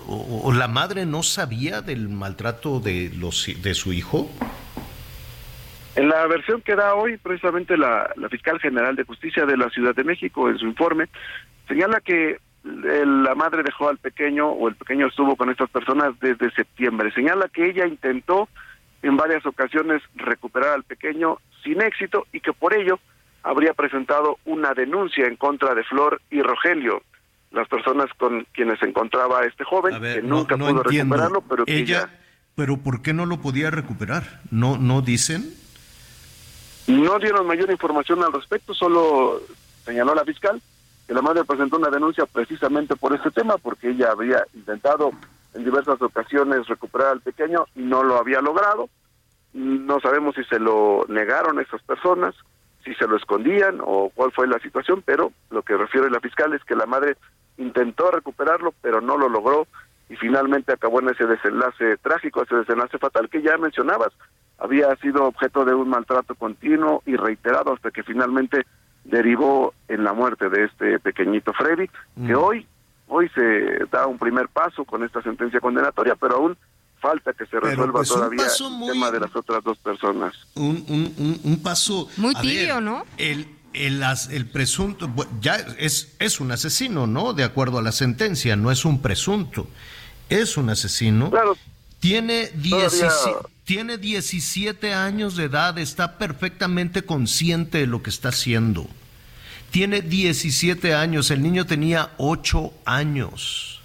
o, la madre no sabía del maltrato de, los, de su hijo. En la versión que da hoy, precisamente la, fiscal general de justicia de la Ciudad de México, en su informe, señala que la madre dejó al pequeño o el pequeño estuvo con estas personas desde septiembre. Señala que ella intentó en varias ocasiones recuperar al pequeño sin éxito y que por ello habría presentado una denuncia en contra de Flor y Rogelio, las personas con quienes se encontraba este joven, que nunca pudo recuperarlo, pero que ella... Pero ¿por qué no lo podía recuperar? ¿No, no dicen? No dieron mayor información al respecto, solo señaló la fiscal que la madre presentó una denuncia precisamente por este tema, porque ella había intentado en diversas ocasiones recuperar al pequeño y no lo había logrado. No sabemos si se lo negaron esas personas, si se lo escondían o cuál fue la situación, pero lo que refiere la fiscal es que la madre intentó recuperarlo, pero no lo logró y finalmente acabó en ese desenlace trágico, ese desenlace fatal que ya mencionabas había sido objeto de un maltrato continuo y reiterado hasta que finalmente derivó en la muerte de este pequeñito Freddy, que mm. hoy hoy se da un primer paso con esta sentencia condenatoria, pero aún falta que se resuelva pues, todavía el tema de las otras dos personas. Un, un, un, paso muy tibio, ¿no? El, el, el presunto ya es, es un asesino, ¿no? De acuerdo a la sentencia, no es un presunto, es un asesino. Claro. Tiene 17 tiene 17 años de edad, está perfectamente consciente de lo que está haciendo. Tiene 17 años, el niño tenía 8 años.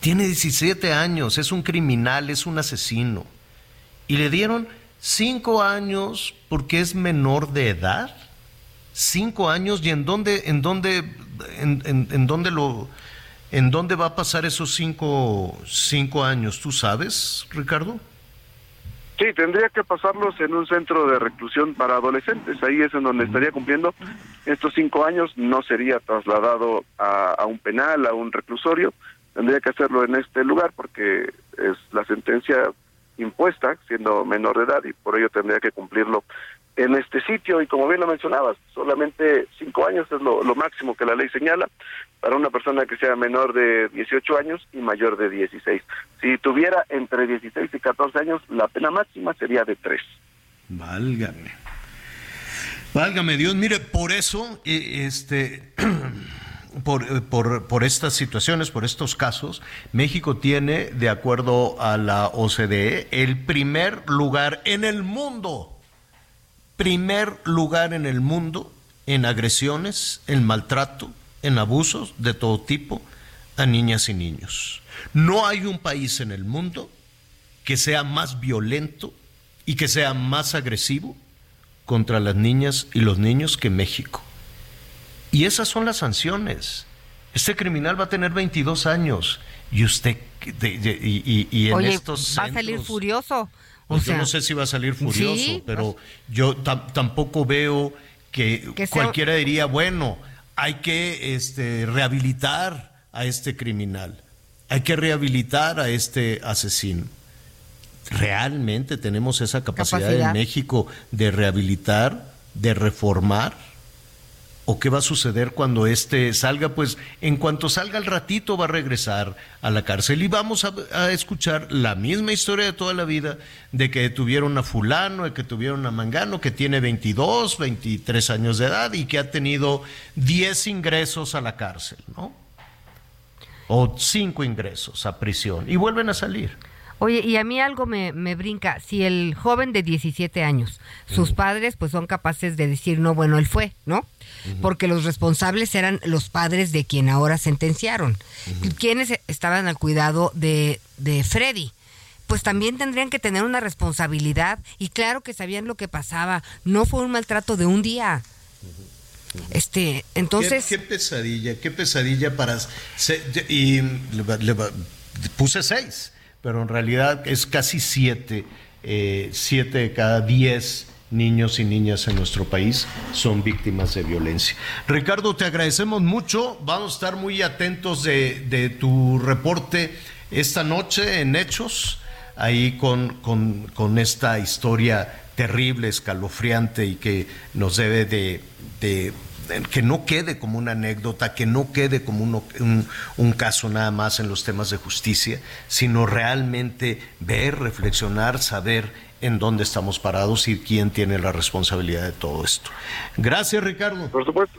Tiene 17 años, es un criminal, es un asesino. Y le dieron Cinco años porque es menor de edad. Cinco años y en dónde, en dónde, en, dónde lo, en dónde va a pasar esos cinco, cinco años. ¿Tú sabes, Ricardo? Sí, tendría que pasarlos en un centro de reclusión para adolescentes. Ahí es en donde estaría cumpliendo estos cinco años. No sería trasladado a, a un penal, a un reclusorio. Tendría que hacerlo en este lugar porque es la sentencia impuesta siendo menor de edad y por ello tendría que cumplirlo en este sitio y como bien lo mencionabas, solamente cinco años es lo, máximo que la ley señala para una persona que sea menor de 18 años y mayor de 16. Si tuviera entre 16 y 14 años, la pena máxima sería de tres. Válgame. Válgame Dios, mire, por eso, eh, este, por, por, por, estas situaciones, por estos casos, México tiene, de acuerdo a la OCDE, el primer lugar en el mundo, primer lugar en el mundo en agresiones, en maltrato, en abusos de todo tipo a niñas y niños. No hay un país en el mundo que sea más violento y que sea más agresivo contra las niñas y los niños que México. Y esas son las sanciones. Este criminal va a tener 22 años y usted y, en estos va a salir furioso. Pues yo no sé si va a salir furioso, pero yo tampoco veo que, cualquiera diría, bueno, hay que este, rehabilitar a este criminal, hay que rehabilitar a este asesino. ¿Realmente tenemos esa capacidad. en México de rehabilitar, de reformar? ¿O qué va a suceder cuando éste salga? Pues en cuanto salga al ratito va a regresar a la cárcel y vamos a, escuchar la misma historia de toda la vida de que tuvieron a fulano, de que tuvieron a Mangano, que tiene 22, 23 años de edad y que ha tenido 10 ingresos a la cárcel, ¿no? O 5 ingresos a prisión y vuelven a salir. Oye, y a mí algo me, me brinca, si el joven de 17 años, sus padres pues son capaces de decir, no, bueno, él fue, ¿no? Porque los responsables eran los padres de quien ahora sentenciaron, quienes estaban al cuidado de, de Freddy pues también tendrían que tener una responsabilidad. Y claro que sabían lo que pasaba, no fue un maltrato de un día. Este, entonces qué, pesadilla, qué pesadilla para y le, puse seis pero en realidad es casi siete, eh, siete de cada diez niños y niñas en nuestro país son víctimas de violencia. Ricardo, te agradecemos mucho. Vamos a estar muy atentos de, tu reporte esta noche en Hechos, ahí con, con, esta historia terrible, escalofriante y que nos debe de que no quede como una anécdota, que no quede como un, un, caso nada más en los temas de justicia, sino realmente ver, reflexionar, saber en dónde estamos parados y quién tiene la responsabilidad de todo esto. Gracias, Ricardo. Por supuesto.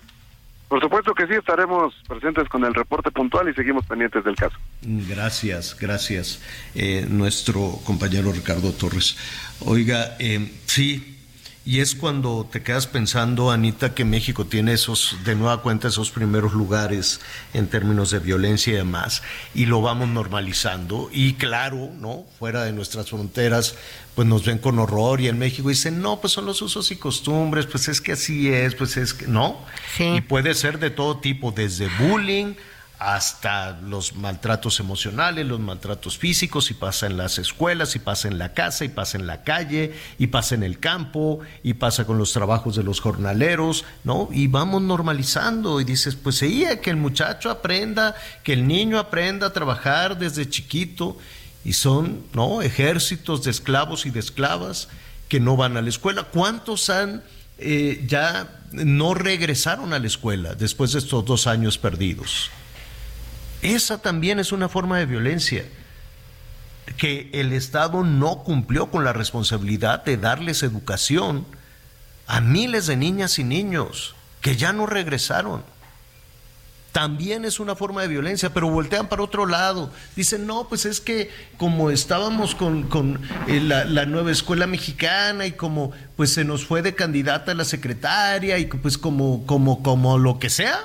Por supuesto que sí, estaremos presentes con el reporte puntual y seguimos pendientes del caso. Gracias, gracias, eh, nuestro compañero Ricardo Torres. Oiga, eh, sí, y es cuando te quedas pensando, Anita, que México tiene esos, de nueva cuenta, esos primeros lugares en términos de violencia y demás, y lo vamos normalizando. Y claro, ¿no? Fuera de nuestras fronteras, pues nos ven con horror y en México dicen, no, pues son los usos y costumbres, pues es que así es, pues es que, ¿no? Y puede ser de todo tipo, desde bullying hasta los maltratos emocionales, los maltratos físicos, y pasa en las escuelas, y pasa en la casa, y pasa en la calle, y pasa en el campo, y pasa con los trabajos de los jornaleros, ¿no? Y vamos normalizando, y dices, pues sí, que el muchacho aprenda, que el niño aprenda a trabajar desde chiquito, y son, ¿no? Ejércitos de esclavos y de esclavas que no van a la escuela. ¿Cuántos han eh, ya no regresaron a la escuela después de estos dos años perdidos? Esa también es una forma de violencia, que el Estado no cumplió con la responsabilidad de darles educación a miles de niñas y niños que ya no regresaron. También es una forma de violencia, pero voltean para otro lado. Dicen, no, pues es que como estábamos con, eh, la, la, nueva escuela mexicana y como pues se nos fue de candidata a la secretaria y pues como, como, como lo que sea,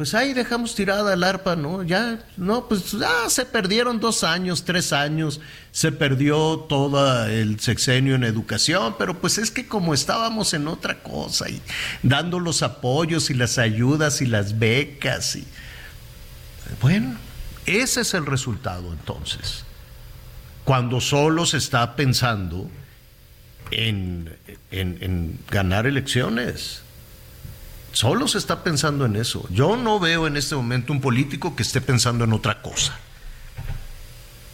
pues ahí dejamos tirada el arpa, ¿no? Ya, no, pues ya se perdieron dos años, tres años, se perdió todo el sexenio en educación, pero pues es que como estábamos en otra cosa y dando los apoyos y las ayudas y las becas y bueno, ese es el resultado entonces. Cuando solo se está pensando en, en, en ganar elecciones. Solo se está pensando en eso. Yo no veo en este momento un político que esté pensando en otra cosa.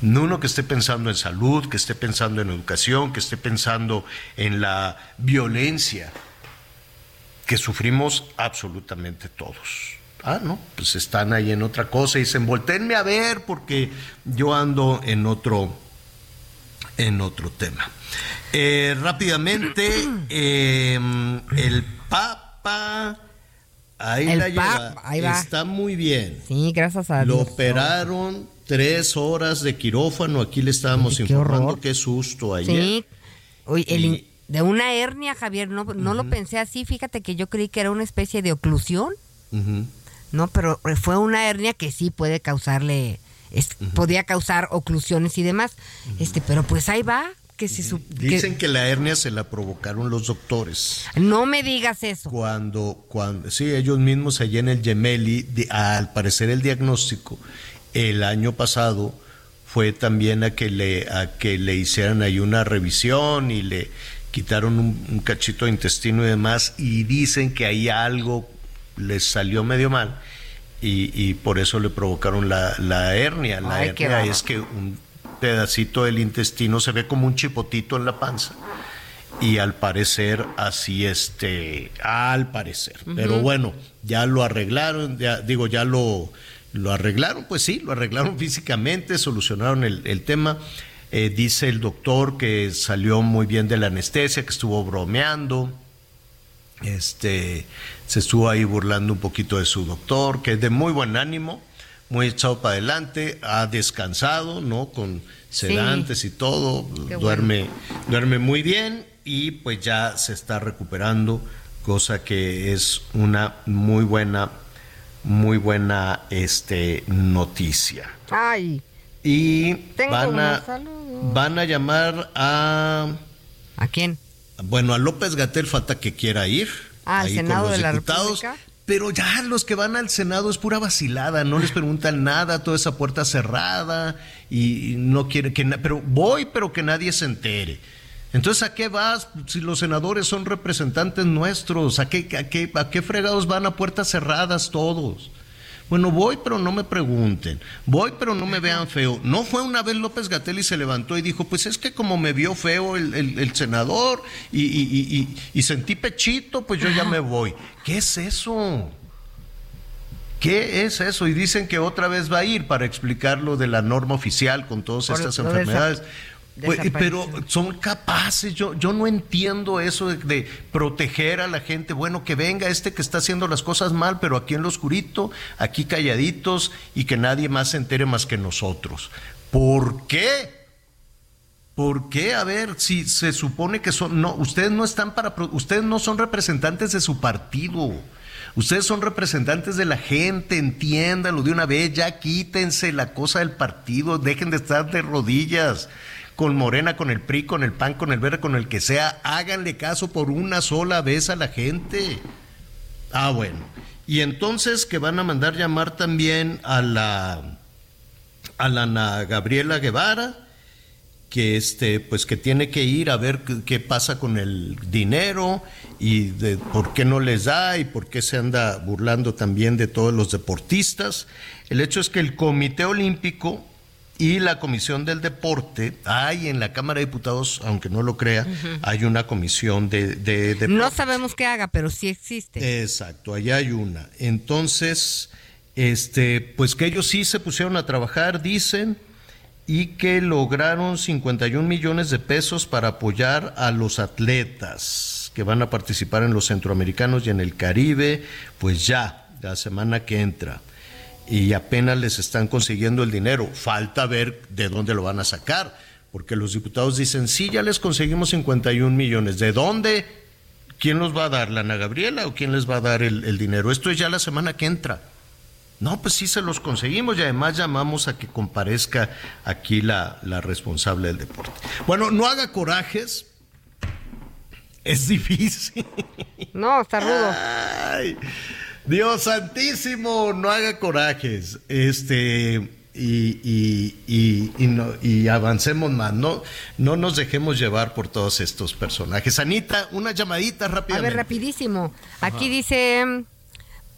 No uno que esté pensando en salud, que esté pensando en educación, que esté pensando en la violencia que sufrimos absolutamente todos. Ah, no, pues están ahí en otra cosa y dicen, volteenme a ver porque yo ando en otro, en otro tema. Eh, rápidamente, eh, el Papa Ahí El la lleva. ahí va. Está muy bien. Sí, gracias a Lo Dios. operaron tres horas de quirófano. Aquí le estábamos Qué informando horror. qué susto ayer. Sí. Oye, el de una hernia, Javier, no, no lo pensé así. Fíjate que yo creí que era una especie de oclusión. ¿no? Pero fue una hernia que sí puede causarle, es- podía causar oclusiones y demás. Este, pero pues ahí va, que Dicen que la hernia se la provocaron los doctores. no me digas eso. Cuando, cuando, sí, ellos mismos allá en el Gemelli, di- al parecer el diagnóstico el año pasado fue también a que le, a que le hicieran ahí una revisión y le quitaron un, un cachito de intestino y demás y dicen que ahí algo les salió medio mal y, y por eso le provocaron la, la hernia. La Ay, hernia es que un pedacito del intestino se ve como un chipotito en la panza. Y al parecer así este al parecer. Pero bueno ya lo arreglaron ya digo ya lo lo arreglaron pues sí lo arreglaron físicamente solucionaron el, el tema. Eh, dice el doctor que salió muy bien de la anestesia que estuvo bromeando. Este se estuvo ahí burlando un poquito de su doctor que es de muy buen ánimo muy echado para adelante ha descansado no con sedantes y todo Qué duerme duerme muy bien y pues ya se está recuperando cosa que es una muy buena muy buena este noticia. Ay, y Tengo van a van a llamar a ¿a quién? bueno a López Gatel falta que quiera ir Ah, al ahí con Senado los de la diputados, República. Pero ya los que van al Senado es pura vacilada, no les preguntan nada, toda esa puerta cerrada y no quieren que, pero voy, pero que nadie se entere. Entonces, ¿a qué vas si los senadores son representantes nuestros? ¿A qué, a qué, a qué fregados van a puertas cerradas todos? Bueno, voy, pero no me pregunten. Voy, pero no me vean feo. No fue una vez López Gatel y se levantó y dijo, pues es que como me vio feo el, el- el senador y, y- y- sentí pechito, pues yo ya me voy. ¿Qué es eso? ¿Qué es eso? Y dicen que otra vez va a ir para explicar lo de la norma oficial con todas Por estas enfermedades. Pues, pero son capaces, yo, yo no entiendo eso de, de proteger a la gente. Bueno, que venga este que está haciendo las cosas mal, pero aquí en lo oscurito, aquí calladitos y que nadie más se entere más que nosotros. ¿Por qué? ¿Por qué? A ver, si se supone que son, no, ustedes no están para, ustedes no son representantes de su partido. Ustedes son representantes de la gente, entiéndanlo de una vez, ya quítense la cosa del partido, dejen de estar de rodillas con Morena, con el PRI, con el PAN, con el Verde, con el que sea, háganle caso por una sola vez a la gente. Ah, bueno. Y entonces que van a mandar llamar también a la a la Ana Gabriela Guevara, que este, pues que tiene que ir a ver qué, qué pasa con el dinero y de por qué no les da y por qué se anda burlando también de todos los deportistas. El hecho es que el Comité Olímpico y la Comisión del Deporte, hay en la Cámara de Diputados, aunque no lo crea, hay una comisión de, de deporte. No sabemos qué haga, pero sí existe. Exacto, allá hay una. Entonces, este, pues que ellos sí se pusieron a trabajar, dicen, y que lograron 51 millones de pesos para apoyar a los atletas que van a participar en los centroamericanos y en el Caribe, pues ya, la semana que entra. Y apenas les están consiguiendo el dinero. Falta ver de dónde lo van a sacar, porque los diputados dicen, sí, ya les conseguimos 51 millones. ¿De dónde? ¿Quién los va a dar? ¿La Ana Gabriela o quién les va a dar el, el dinero? Esto es ya la semana que entra. No, pues sí se los conseguimos y además llamamos a que comparezca aquí la, la responsable del deporte. Bueno, no haga corajes. Es difícil. No, está rudo. Ay, Dios santísimo, no haga corajes. Este. Y, y, y, y no- y avancemos más, no, no nos dejemos llevar por todos estos personajes. Anita, una llamadita A rápidamente. ver, rapidísimo. Aquí dice...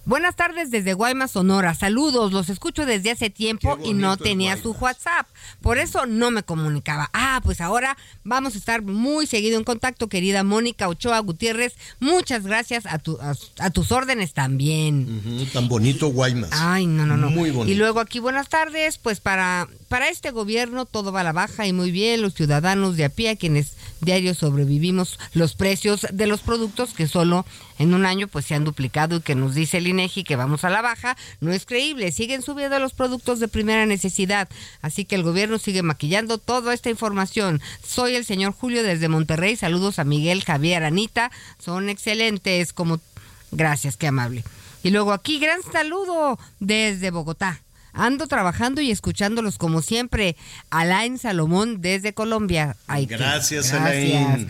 Buenas tardes desde Guaymas, Sonora. Saludos, los escucho desde hace tiempo y no tenía su WhatsApp. Por eso no me comunicaba. Ah, pues ahora vamos a estar muy seguido en contacto, querida Mónica Ochoa Gutiérrez. Muchas gracias a, tu- a- a tus órdenes también. Tan bonito Guaymas. Ay, no, no, no. Muy bonito. Y luego aquí, buenas tardes, pues para, para este gobierno todo va a la baja y muy bien, los ciudadanos de a pie, a quienes diario sobrevivimos los precios de los productos que solo en un año pues se han duplicado y que nos dice el INEGI que vamos a la baja, no es creíble, siguen subiendo los productos de primera necesidad, así que el gobierno sigue maquillando toda esta información. Soy el señor Julio desde Monterrey, saludos a Miguel, Javier, Anita, son excelentes como Gracias, qué amable. Y luego aquí, gran saludo desde Bogotá. Ando trabajando y escuchándolos como siempre. Alain Salomón desde Colombia. Ay, qué- Gracias, gracias. Alain.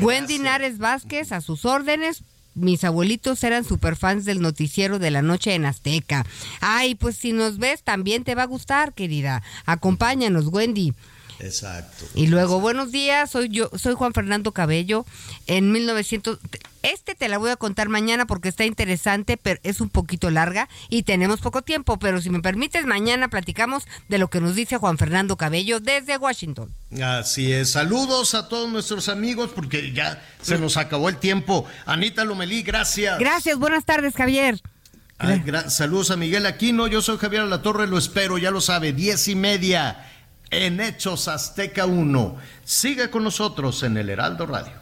Wendy Nares Vázquez, a sus órdenes. Mis abuelitos eran superfans del noticiero de la noche en Azteca. Ay, pues si nos ves, también te va a gustar, querida. Acompáñanos, Wendy. Exacto. Y luego, buenos días, soy yo, soy Juan Fernando Cabello. En 1900, este te la voy a contar mañana porque está interesante, pero es un poquito larga y tenemos poco tiempo. Pero si me permites, mañana platicamos de lo que nos dice Juan Fernando Cabello desde Washington. Así es. Saludos a todos nuestros amigos porque ya se nos acabó el tiempo. Anita Lomelí, gracias. Gracias, buenas tardes, Javier. Ay, saludos a Miguel Aquino. Yo soy Javier Alatorre, lo espero, ya lo sabe, diez y media en Hechos Azteca 1. Siga con nosotros en el Heraldo Radio.